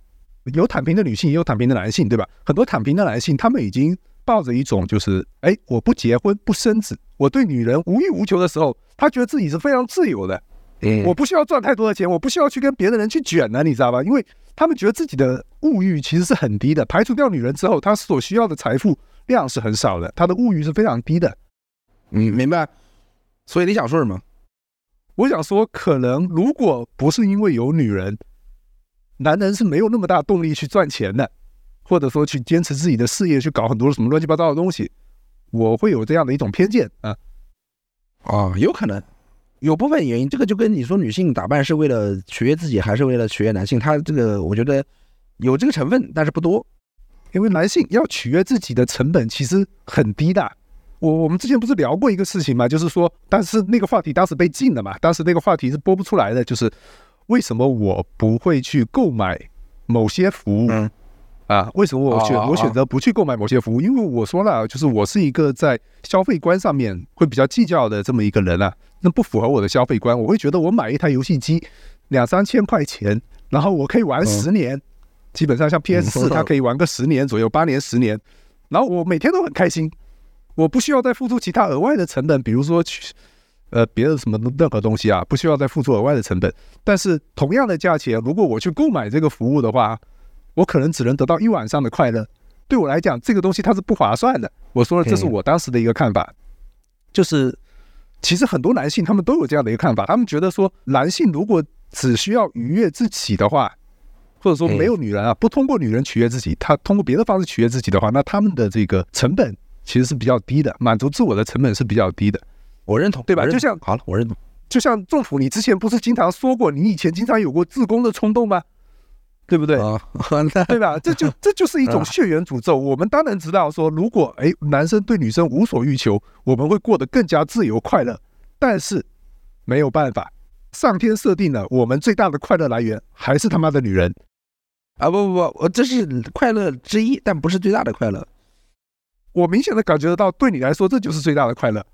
有躺平的女性，也有躺平的男性，对吧？很多躺平的男性，他们已经抱着一种就是，哎，我不结婚不生子，我对女人无欲无求的时候，他觉得自己是非常自由的。嗯我不需要赚太多的钱，我不需要去跟别的人去卷呢，你知道吧？因为他们觉得自己的物欲其实是很低的，排除掉女人之后，他所需要的财富量是很少的，他的物欲是非常低的。嗯，明白。所以你想说什么？我想说，可能如果不是因为有女人，男人是没有那么大动力去赚钱的，或者说去坚持自己的事业，去搞很多什么乱七八糟的东西。我会有这样的一种偏见啊。啊，有可能。有部分原因，这个就跟你说女性打扮是为了取悦自己，还是为了取悦男性，他这个我觉得有这个成分，但是不多。因为男性要取悦自己的成本其实很低的。我我们之前不是聊过一个事情嘛，就是说，但是那个话题当时被禁了嘛，当时那个话题是播不出来的，就是为什么我不会去购买某些服务？啊，为什么我选我选择不去购买某些服务？因为我说了，就是我是一个在消费观上面会比较计较的这么一个人啊，那不符合我的消费观。我会觉得我买一台游戏机两三千块钱，然后我可以玩十年，基本上像 PS 四，(laughs) 它可以玩个十年左右，八年十年，然后我每天都很开心，我不需要再付出其他额外的成本，比如说去呃别的什么任何东西啊，不需要再付出额外的成本。但是同样的价钱，如果我去购买这个服务的话，我可能只能得到一晚上的快乐，对我来讲，这个东西它是不划算的。我说了，这是我当时的一个看法，就是其实很多男性他们都有这样的一个看法，他们觉得说，男性如果只需要愉悦自己的话，或者说没有女人啊，不通过女人取悦自己，他通过别的方式取悦自己的话，那他们的这个成本其实是比较低的，满足自我的成本是比较低的。我认同，对吧？就像好了，我认同。就像政府，你之前不是经常说过，你以前经常有过自宫的冲动吗？对不对？啊 (laughs) 对吧？这就这就是一种 (laughs) 血缘诅咒。我们当然知道说，如果哎男生对女生无所欲求，我们会过得更加自由快乐。但是没有办法，上天设定了我们最大的快乐来源还是他妈的女人啊！不不不，我这是快乐之一，但不是最大的快乐。我明显的感觉得到，对你来说这就是最大的快乐。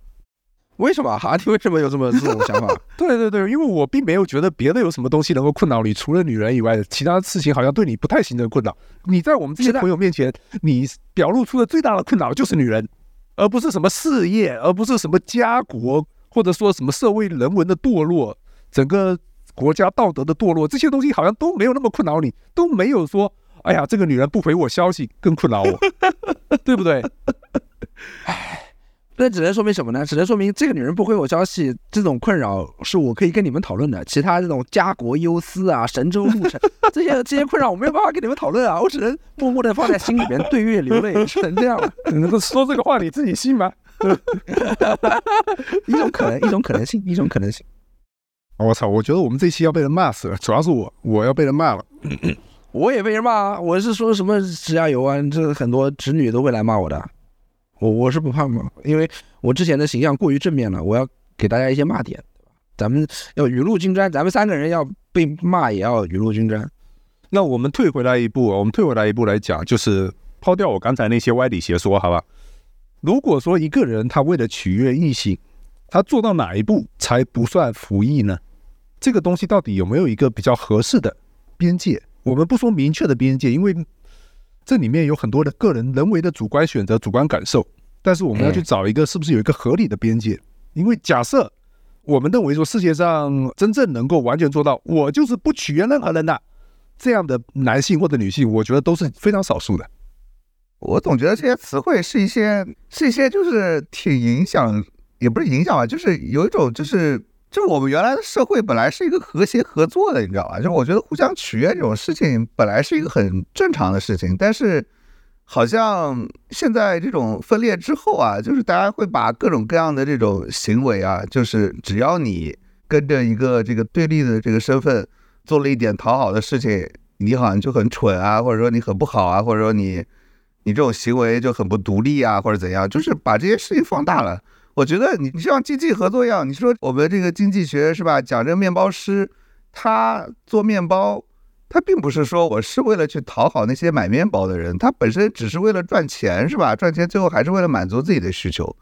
为什么？哈，你为什么有这么这种想法？(laughs) 对对对，因为我并没有觉得别的有什么东西能够困扰你，除了女人以外的其他事情好像对你不太形成困扰。你在我们这些朋友面前，你表露出的最大的困扰就是女人，而不是什么事业，而不是什么家国，或者说什么社会人文的堕落，整个国家道德的堕落，这些东西好像都没有那么困扰你，都没有说，哎呀，这个女人不回我消息更困扰我，(laughs) 对不对？唉。那只能说明什么呢？只能说明这个女人不回我消息，这种困扰是我可以跟你们讨论的。其他这种家国忧思啊、神州路程这些这些困扰，我没有办法跟你们讨论啊。我只能默默的放在心里面，对月流泪，只能这样了。(laughs) 说这个话你自己信吗？(laughs) 一种可能，一种可能性，一种可能性。(laughs) 我操！我觉得我们这期要被人骂死了，主要是我，我要被人骂了。我也被人骂啊！我是说什么指甲油啊？这很多侄女都会来骂我的。我我是不怕嘛，因为我之前的形象过于正面了，我要给大家一些骂点，咱们要雨露均沾，咱们三个人要被骂也要雨露均沾。那我们退回来一步，我们退回来一步来讲，就是抛掉我刚才那些歪理邪说，好吧？如果说一个人他为了取悦异性，他做到哪一步才不算服役呢？这个东西到底有没有一个比较合适的边界？我们不说明确的边界，因为。这里面有很多的个人人为的主观选择、主观感受，但是我们要去找一个是不是有一个合理的边界？因为假设我们认为说世界上真正能够完全做到我就是不取悦任何人的这样的男性或者女性，我觉得都是非常少数的。我总觉得这些词汇是一些是一些就是挺影响，也不是影响吧，就是有一种就是。就我们原来的社会本来是一个和谐合作的，你知道吧？就我觉得互相取悦这种事情本来是一个很正常的事情，但是好像现在这种分裂之后啊，就是大家会把各种各样的这种行为啊，就是只要你跟着一个这个对立的这个身份做了一点讨好的事情，你好像就很蠢啊，或者说你很不好啊，或者说你你这种行为就很不独立啊，或者怎样，就是把这些事情放大了。我觉得你你像经济合作一样，你说我们这个经济学是吧？讲这个面包师，他做面包，他并不是说我是为了去讨好那些买面包的人，他本身只是为了赚钱是吧？赚钱最后还是为了满足自己的需求，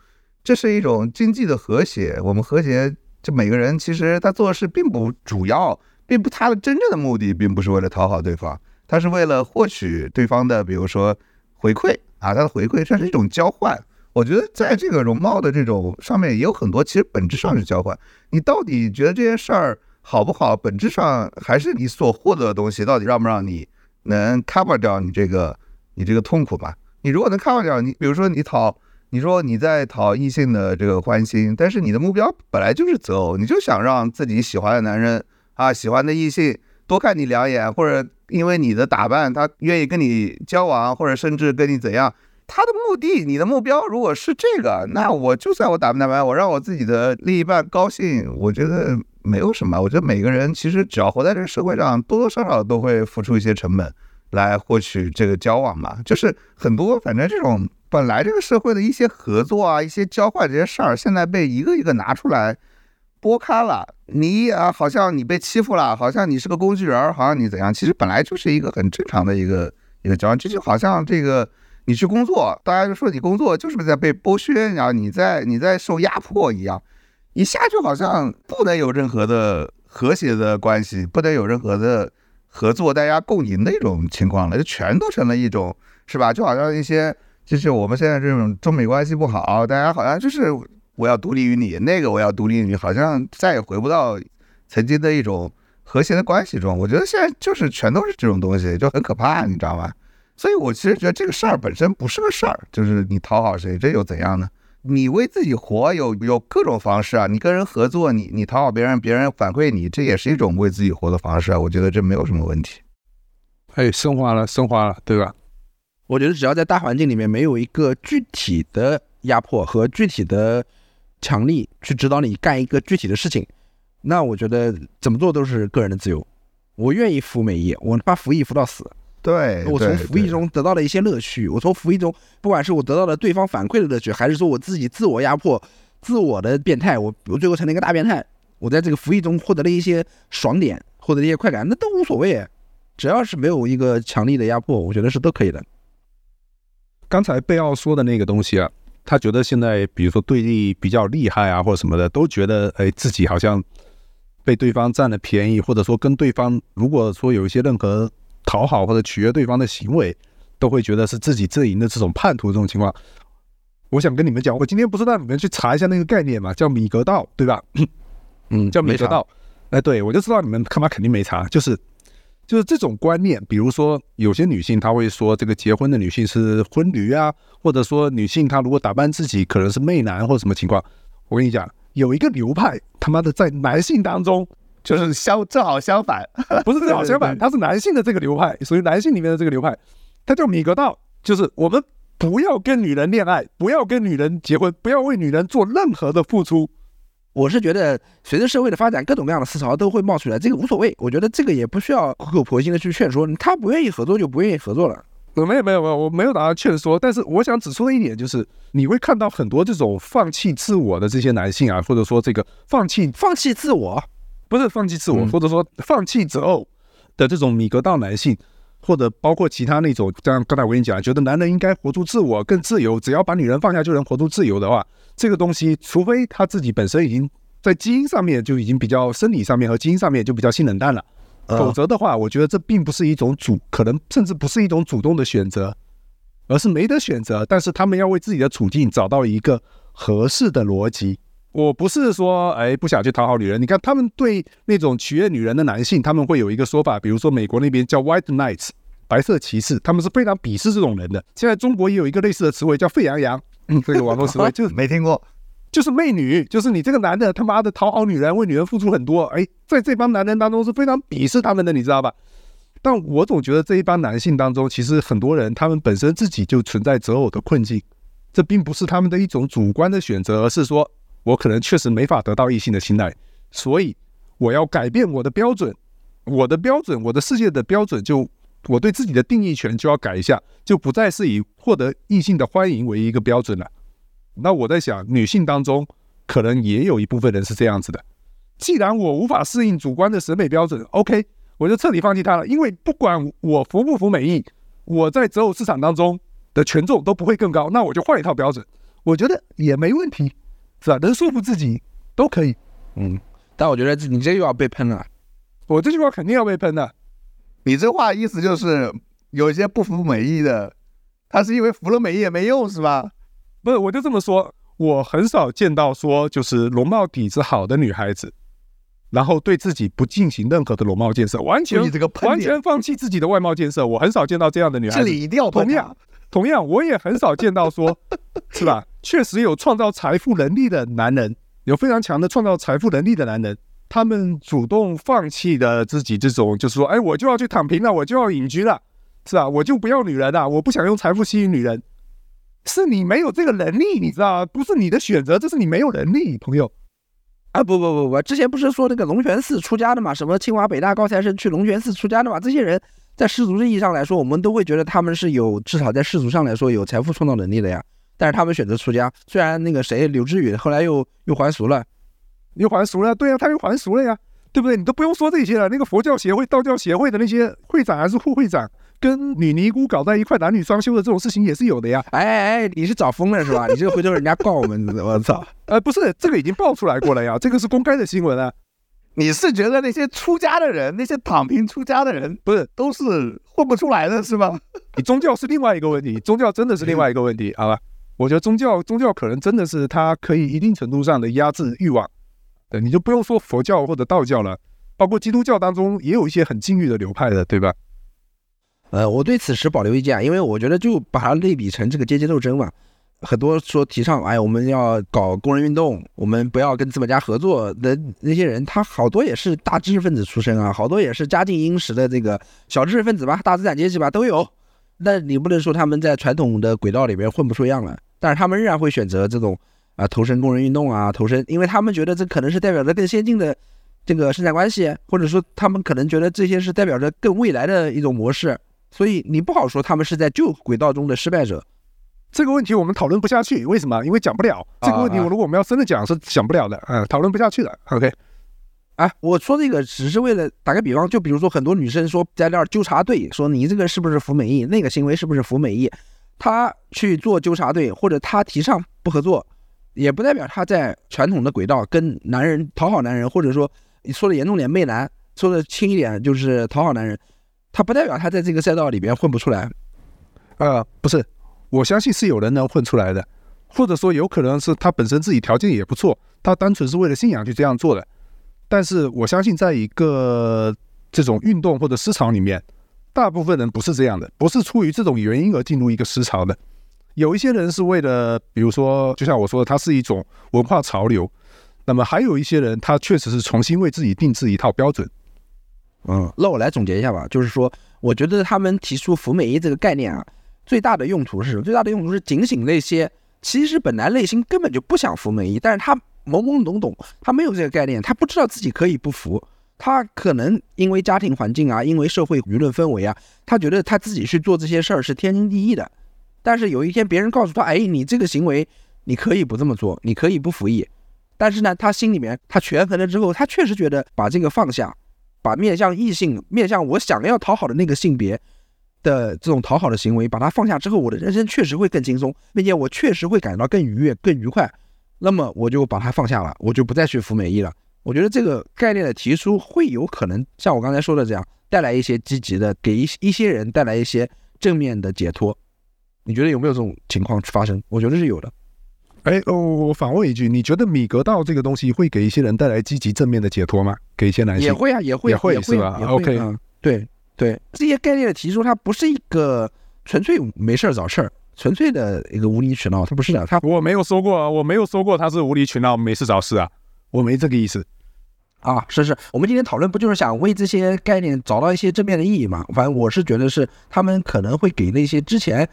这是一种经济的和谐。我们和谐，就每个人其实他做事并不主要，并不他的真正的目的并不是为了讨好对方，他是为了获取对方的比如说回馈啊，他的回馈这是一种交换。我觉得在这个容貌的这种上面也有很多，其实本质上是交换。你到底觉得这件事儿好不好？本质上还是你所获得的东西到底让不让你能 cover 掉你这个你这个痛苦吧？你如果能 cover 掉，你比如说你讨，你说你在讨异性的这个欢心，但是你的目标本来就是择偶，你就想让自己喜欢的男人啊，喜欢的异性多看你两眼，或者因为你的打扮他愿意跟你交往，或者甚至跟你怎样。他的目的，你的目标如果是这个，那我就算我打不打扮，我让我自己的另一半高兴，我觉得没有什么。我觉得每个人其实只要活在这个社会上，多多少少都会付出一些成本来获取这个交往嘛。就是很多，反正这种本来这个社会的一些合作啊、一些交换这些事儿，现在被一个一个拿出来拨开了。你啊，好像你被欺负了，好像你是个工具人，好像你怎样？其实本来就是一个很正常的一个一个交往，这就好像这个。你去工作，大家就说你工作就是在被剥削，然后你在你在受压迫一样，一下就好像不能有任何的和谐的关系，不能有任何的合作，大家共赢的一种情况了，就全都成了一种，是吧？就好像一些就是我们现在这种中美关系不好，大家好像就是我要独立于你，那个我要独立于你，好像再也回不到曾经的一种和谐的关系中。我觉得现在就是全都是这种东西，就很可怕，你知道吗？所以，我其实觉得这个事儿本身不是个事儿，就是你讨好谁，这又怎样呢？你为自己活有有各种方式啊，你跟人合作，你你讨好别人，别人反馈你，这也是一种为自己活的方式啊。我觉得这没有什么问题。哎，升华了，升华了，对吧？我觉得只要在大环境里面没有一个具体的压迫和具体的强力去指导你干一个具体的事情，那我觉得怎么做都是个人的自由。我愿意服美役，我他妈服役服到死。对我从服役中得到了一些乐趣，我从服役中，不管是我得到了对方反馈的乐趣，还是说我自己自我压迫、自我的变态，我我最后成了一个大变态，我在这个服役中获得了一些爽点，获得了一些快感，那都无所谓，只要是没有一个强力的压迫，我觉得是都可以的。刚才贝奥说的那个东西啊，他觉得现在比如说对立比较厉害啊，或者什么的，都觉得哎自己好像被对方占了便宜，或者说跟对方如果说有一些任何讨好或者取悦对方的行为，都会觉得是自己阵营的这种叛徒这种情况。我想跟你们讲，我今天不是让你们去查一下那个概念嘛，叫米格道，对吧？嗯，(laughs) 叫米格道。哎，对我就知道你们他妈肯定没查，就是就是这种观念。比如说，有些女性她会说，这个结婚的女性是婚驴啊，或者说女性她如果打扮自己可能是媚男或者什么情况。我跟你讲，有一个流派，他妈的在男性当中就是相正好相反，(laughs) 不是正好相反，他是男性的这个流派，属于男性里面的这个流派，他叫米格道，就是我们。不要跟女人恋爱，不要跟女人结婚，不要为女人做任何的付出。我是觉得，随着社会的发展，各种各样的思潮都会冒出来，这个无所谓。我觉得这个也不需要苦口婆心的去劝说，他不愿意合作就不愿意合作了。没有没有没有，我没有打算劝说，但是我想指出的一点就是，你会看到很多这种放弃自我的这些男性啊，或者说这个放弃放弃自我，不是放弃自我，或者说放弃择偶的这种米格道男性。或者包括其他那种，像刚才我跟你讲，觉得男人应该活出自我，更自由，只要把女人放下就能活出自由的话，这个东西，除非他自己本身已经在基因上面就已经比较生理上面和基因上面就比较性冷淡了，否则的话，我觉得这并不是一种主，可能甚至不是一种主动的选择，而是没得选择。但是他们要为自己的处境找到一个合适的逻辑。我不是说，哎，不想去讨好女人。你看，他们对那种取悦女人的男性，他们会有一个说法，比如说美国那边叫 White Knights，白色骑士，他们是非常鄙视这种人的。现在中国也有一个类似的词汇叫沸羊羊，这个网络词汇 (laughs) 就是没听过，就是媚女，就是你这个男的他妈的讨好女人，为女人付出很多，哎，在这帮男人当中是非常鄙视他们的，你知道吧？但我总觉得这一帮男性当中，其实很多人他们本身自己就存在择偶的困境，这并不是他们的一种主观的选择，而是说。我可能确实没法得到异性的青睐，所以我要改变我的标准，我的标准，我的世界的标准，就我对自己的定义权就要改一下，就不再是以获得异性的欢迎为一个标准了。那我在想，女性当中可能也有一部分人是这样子的。既然我无法适应主观的审美标准，OK，我就彻底放弃它了。因为不管我服不服美意，我在择偶市场当中的权重都不会更高，那我就换一套标准，我觉得也没问题。是吧？能说服自己都可以，嗯。但我觉得你这又要被喷了。我这句话肯定要被喷的。你这话意思就是有一些不服美意的，他是因为服了美意也没用，是吧？不是，我就这么说。我很少见到说就是容貌底子好的女孩子，然后对自己不进行任何的容貌建设，完全完全放弃自己的外貌建设。我很少见到这样的女孩子。这里一定要同样。同样，我也很少见到说，(laughs) 是吧？确实有创造财富能力的男人，有非常强的创造财富能力的男人，他们主动放弃的自己这种，就是说，哎，我就要去躺平了，我就要隐居了，是吧？我就不要女人了，我不想用财富吸引女人。是你没有这个能力，你知道不是你的选择，这是你没有能力，朋友。啊，不不不不，之前不是说那个龙泉寺出家的嘛？什么清华北大高材生去龙泉寺出家的嘛？这些人。在世俗意义上来说，我们都会觉得他们是有至少在世俗上来说有财富创造能力的呀。但是他们选择出家，虽然那个谁柳智宇后来又又还俗了，又还俗了，对啊，他又还俗了呀，对不对？你都不用说这些了。那个佛教协会、道教协会的那些会长还是副会长，跟女尼姑搞在一块，男女双修的这种事情也是有的呀。哎哎哎，你是找疯了是吧？你这回头人家告我们，我操！呃，不是，这个已经爆出来过了呀，这个是公开的新闻啊。你是觉得那些出家的人，那些躺平出家的人，不是都是混不出来的，是吗？(laughs) 你宗教是另外一个问题，宗教真的是另外一个问题，(laughs) 好吧？我觉得宗教，宗教可能真的是它可以一定程度上的压制欲望。对，你就不用说佛教或者道教了，包括基督教当中也有一些很禁欲的流派的，对吧？呃，我对此持保留意见，因为我觉得就把它类比成这个阶级斗争嘛。很多说提倡，哎，我们要搞工人运动，我们不要跟资本家合作的那些人，他好多也是大知识分子出身啊，好多也是家境殷实的这个小知识分子吧，大资产阶级吧都有。那你不能说他们在传统的轨道里边混不出样来，但是他们仍然会选择这种啊投身工人运动啊，投身，因为他们觉得这可能是代表着更先进的这个生产关系，或者说他们可能觉得这些是代表着更未来的一种模式，所以你不好说他们是在旧轨道中的失败者。这个问题我们讨论不下去，为什么？因为讲不了这个问题。我如果我们要真的讲，是讲不了的，嗯，讨论不下去的。OK，哎，我说这个只是为了打个比方，就比如说很多女生说在那儿纠察队，说你这个是不是服美役，那个行为是不是服美役，她去做纠察队，或者她提倡不合作，也不代表她在传统的轨道跟男人讨好男人，或者说你说的严重点媚男，说的轻一点就是讨好男人，她不代表她在这个赛道里边混不出来。呃，不是，我相信是有人能混出来的，或者说有可能是他本身自己条件也不错，他单纯是为了信仰去这样做的。但是我相信，在一个这种运动或者市场里面，大部分人不是这样的，不是出于这种原因而进入一个市场的。有一些人是为了，比如说，就像我说的，它是一种文化潮流。那么还有一些人，他确实是重新为自己定制一套标准。嗯，那我来总结一下吧，就是说，我觉得他们提出“服美役”这个概念啊。最大的用途是什么？最大的用途是警醒那些其实本来内心根本就不想服美役，但是他懵懵懂懂，他没有这个概念，他不知道自己可以不服，他可能因为家庭环境啊，因为社会舆论氛围啊，他觉得他自己去做这些事儿是天经地义的。但是有一天别人告诉他，哎，你这个行为你可以不这么做，你可以不服役。但是呢，他心里面他权衡了之后，他确实觉得把这个放下，把面向异性、面向我想要讨好的那个性别。的这种讨好的行为，把它放下之后，我的人生确实会更轻松，并且我确实会感到更愉悦、更愉快。那么我就把它放下了，我就不再去服美役了。我觉得这个概念的提出会有可能像我刚才说的这样，带来一些积极的，给一一些人带来一些正面的解脱。你觉得有没有这种情况发生？我觉得是有的。哎哦，我反问一句，你觉得米格道这个东西会给一些人带来积极正面的解脱吗？给一些男性也会啊，也会，也会是吧？OK，对。对这些概念的提出，它不是一个纯粹没事儿找事儿，纯粹的一个无理取闹，它不是的。它我没有说过，我没有说过他是无理取闹、没事找事啊，我没这个意思啊。是是，我们今天讨论不就是想为这些概念找到一些正面的意义嘛？反正我是觉得是他们可能会给那些之前。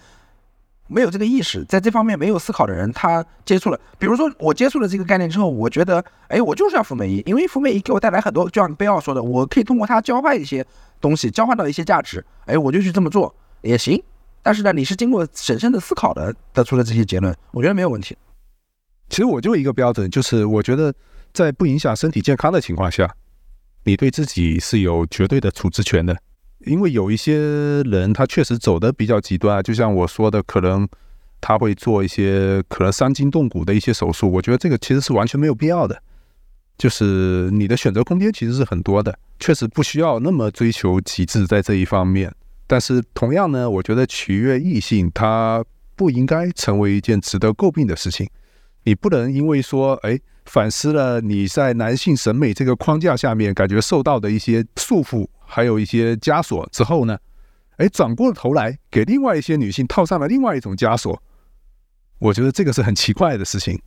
没有这个意识，在这方面没有思考的人，他接触了，比如说我接触了这个概念之后，我觉得，哎，我就是要服美役，因为服美役给我带来很多，就像贝奥说的，我可以通过它交换一些东西，交换到一些价值，哎，我就去这么做也行。但是呢，你是经过审慎的思考的得出的这些结论，我觉得没有问题。其实我就一个标准，就是我觉得在不影响身体健康的情况下，你对自己是有绝对的处置权的。因为有一些人，他确实走的比较极端，就像我说的，可能他会做一些可能伤筋动骨的一些手术。我觉得这个其实是完全没有必要的，就是你的选择空间其实是很多的，确实不需要那么追求极致在这一方面。但是同样呢，我觉得取悦异性，它不应该成为一件值得诟病的事情。你不能因为说，哎，反思了你在男性审美这个框架下面感觉受到的一些束缚。还有一些枷锁之后呢，哎，转过头来给另外一些女性套上了另外一种枷锁，我觉得这个是很奇怪的事情。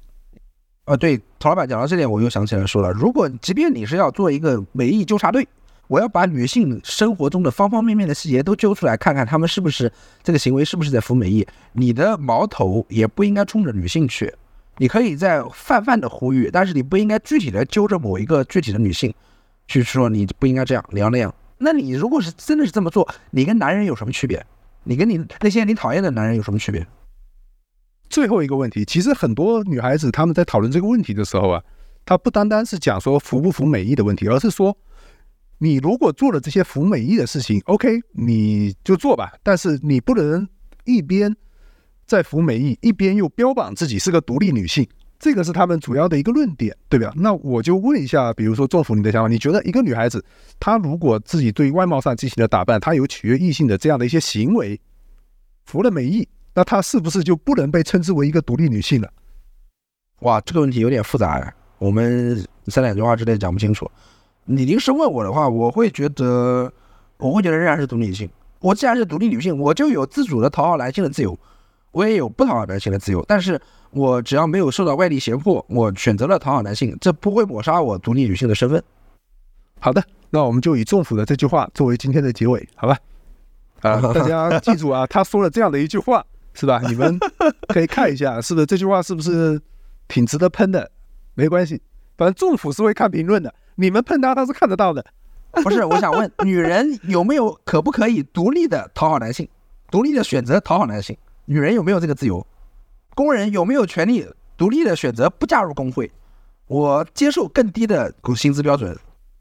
啊，对，陶老板讲到这点，我又想起来说了，如果即便你是要做一个美意纠察队，我要把女性生活中的方方面面的细节都揪出来，看看她们是不是这个行为是不是在服美意，你的矛头也不应该冲着女性去，你可以在泛泛的呼吁，但是你不应该具体的揪着某一个具体的女性去说你不应该这样，你要那样。那你如果是真的是这么做，你跟男人有什么区别？你跟你那些你讨厌的男人有什么区别？最后一个问题，其实很多女孩子她们在讨论这个问题的时候啊，她不单单是讲说服不服美意的问题，而是说，你如果做了这些服美意的事情，OK，你就做吧，但是你不能一边在服美意，一边又标榜自己是个独立女性。这个是他们主要的一个论点，对吧？那我就问一下，比如说政府，你的想法，你觉得一个女孩子，她如果自己对外貌上进行了打扮，她有取悦异性的这样的一些行为，服了美役，那她是不是就不能被称之为一个独立女性了？哇，这个问题有点复杂呀，我们三两句话之内讲不清楚。你临时问我的话，我会觉得，我会觉得仍然是独立女性。我既然是独立女性，我就有自主的讨好男性的自由，我也有不讨好男性的自由，但是。我只要没有受到外力胁迫，我选择了讨好男性，这不会抹杀我独立女性的身份。好的，那我们就以政府的这句话作为今天的结尾，好吧？啊，(laughs) 大家记住啊，他说了这样的一句话，是吧？你们可以看一下，是不是这句话是不是挺值得喷的？没关系，反正政府是会看评论的，你们喷他，他是看得到的。不是，我想问，女人有没有可不可以独立的讨好男性，独立的选择讨好男性？女人有没有这个自由？工人有没有权利独立的选择不加入工会？我接受更低的工薪资标准。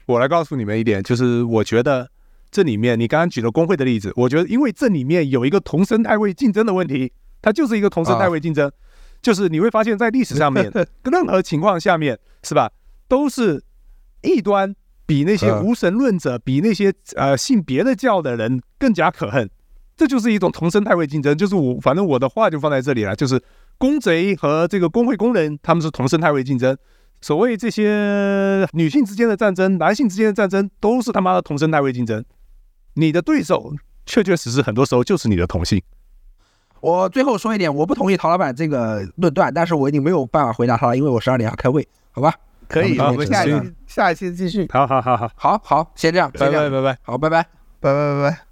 我来告诉你们一点，就是我觉得这里面你刚刚举了工会的例子，我觉得因为这里面有一个同生态位竞争的问题，它就是一个同生态位竞争，就是你会发现在历史上面 (laughs) 任何情况下面是吧，都是异端比那些嗯无神论者、比那些呃信别的教的人更加可恨。这就是一种同生态位竞争，就是我反正我的话就放在这里了，就是公贼和这个工会工人他们是同生态位竞争。所谓这些女性之间的战争、男性之间的战争，都是他妈的同生态位竞争。你的对手确确实实很多时候就是你的同性。我最后说一点，我不同意陶老板这个论断，但是我已经没有办法回答他了，因为我十二点要开会，好吧？可以，我们下一期下一期继续，好好好好，好好，先这样，拜拜拜拜。好，拜拜。拜拜拜拜。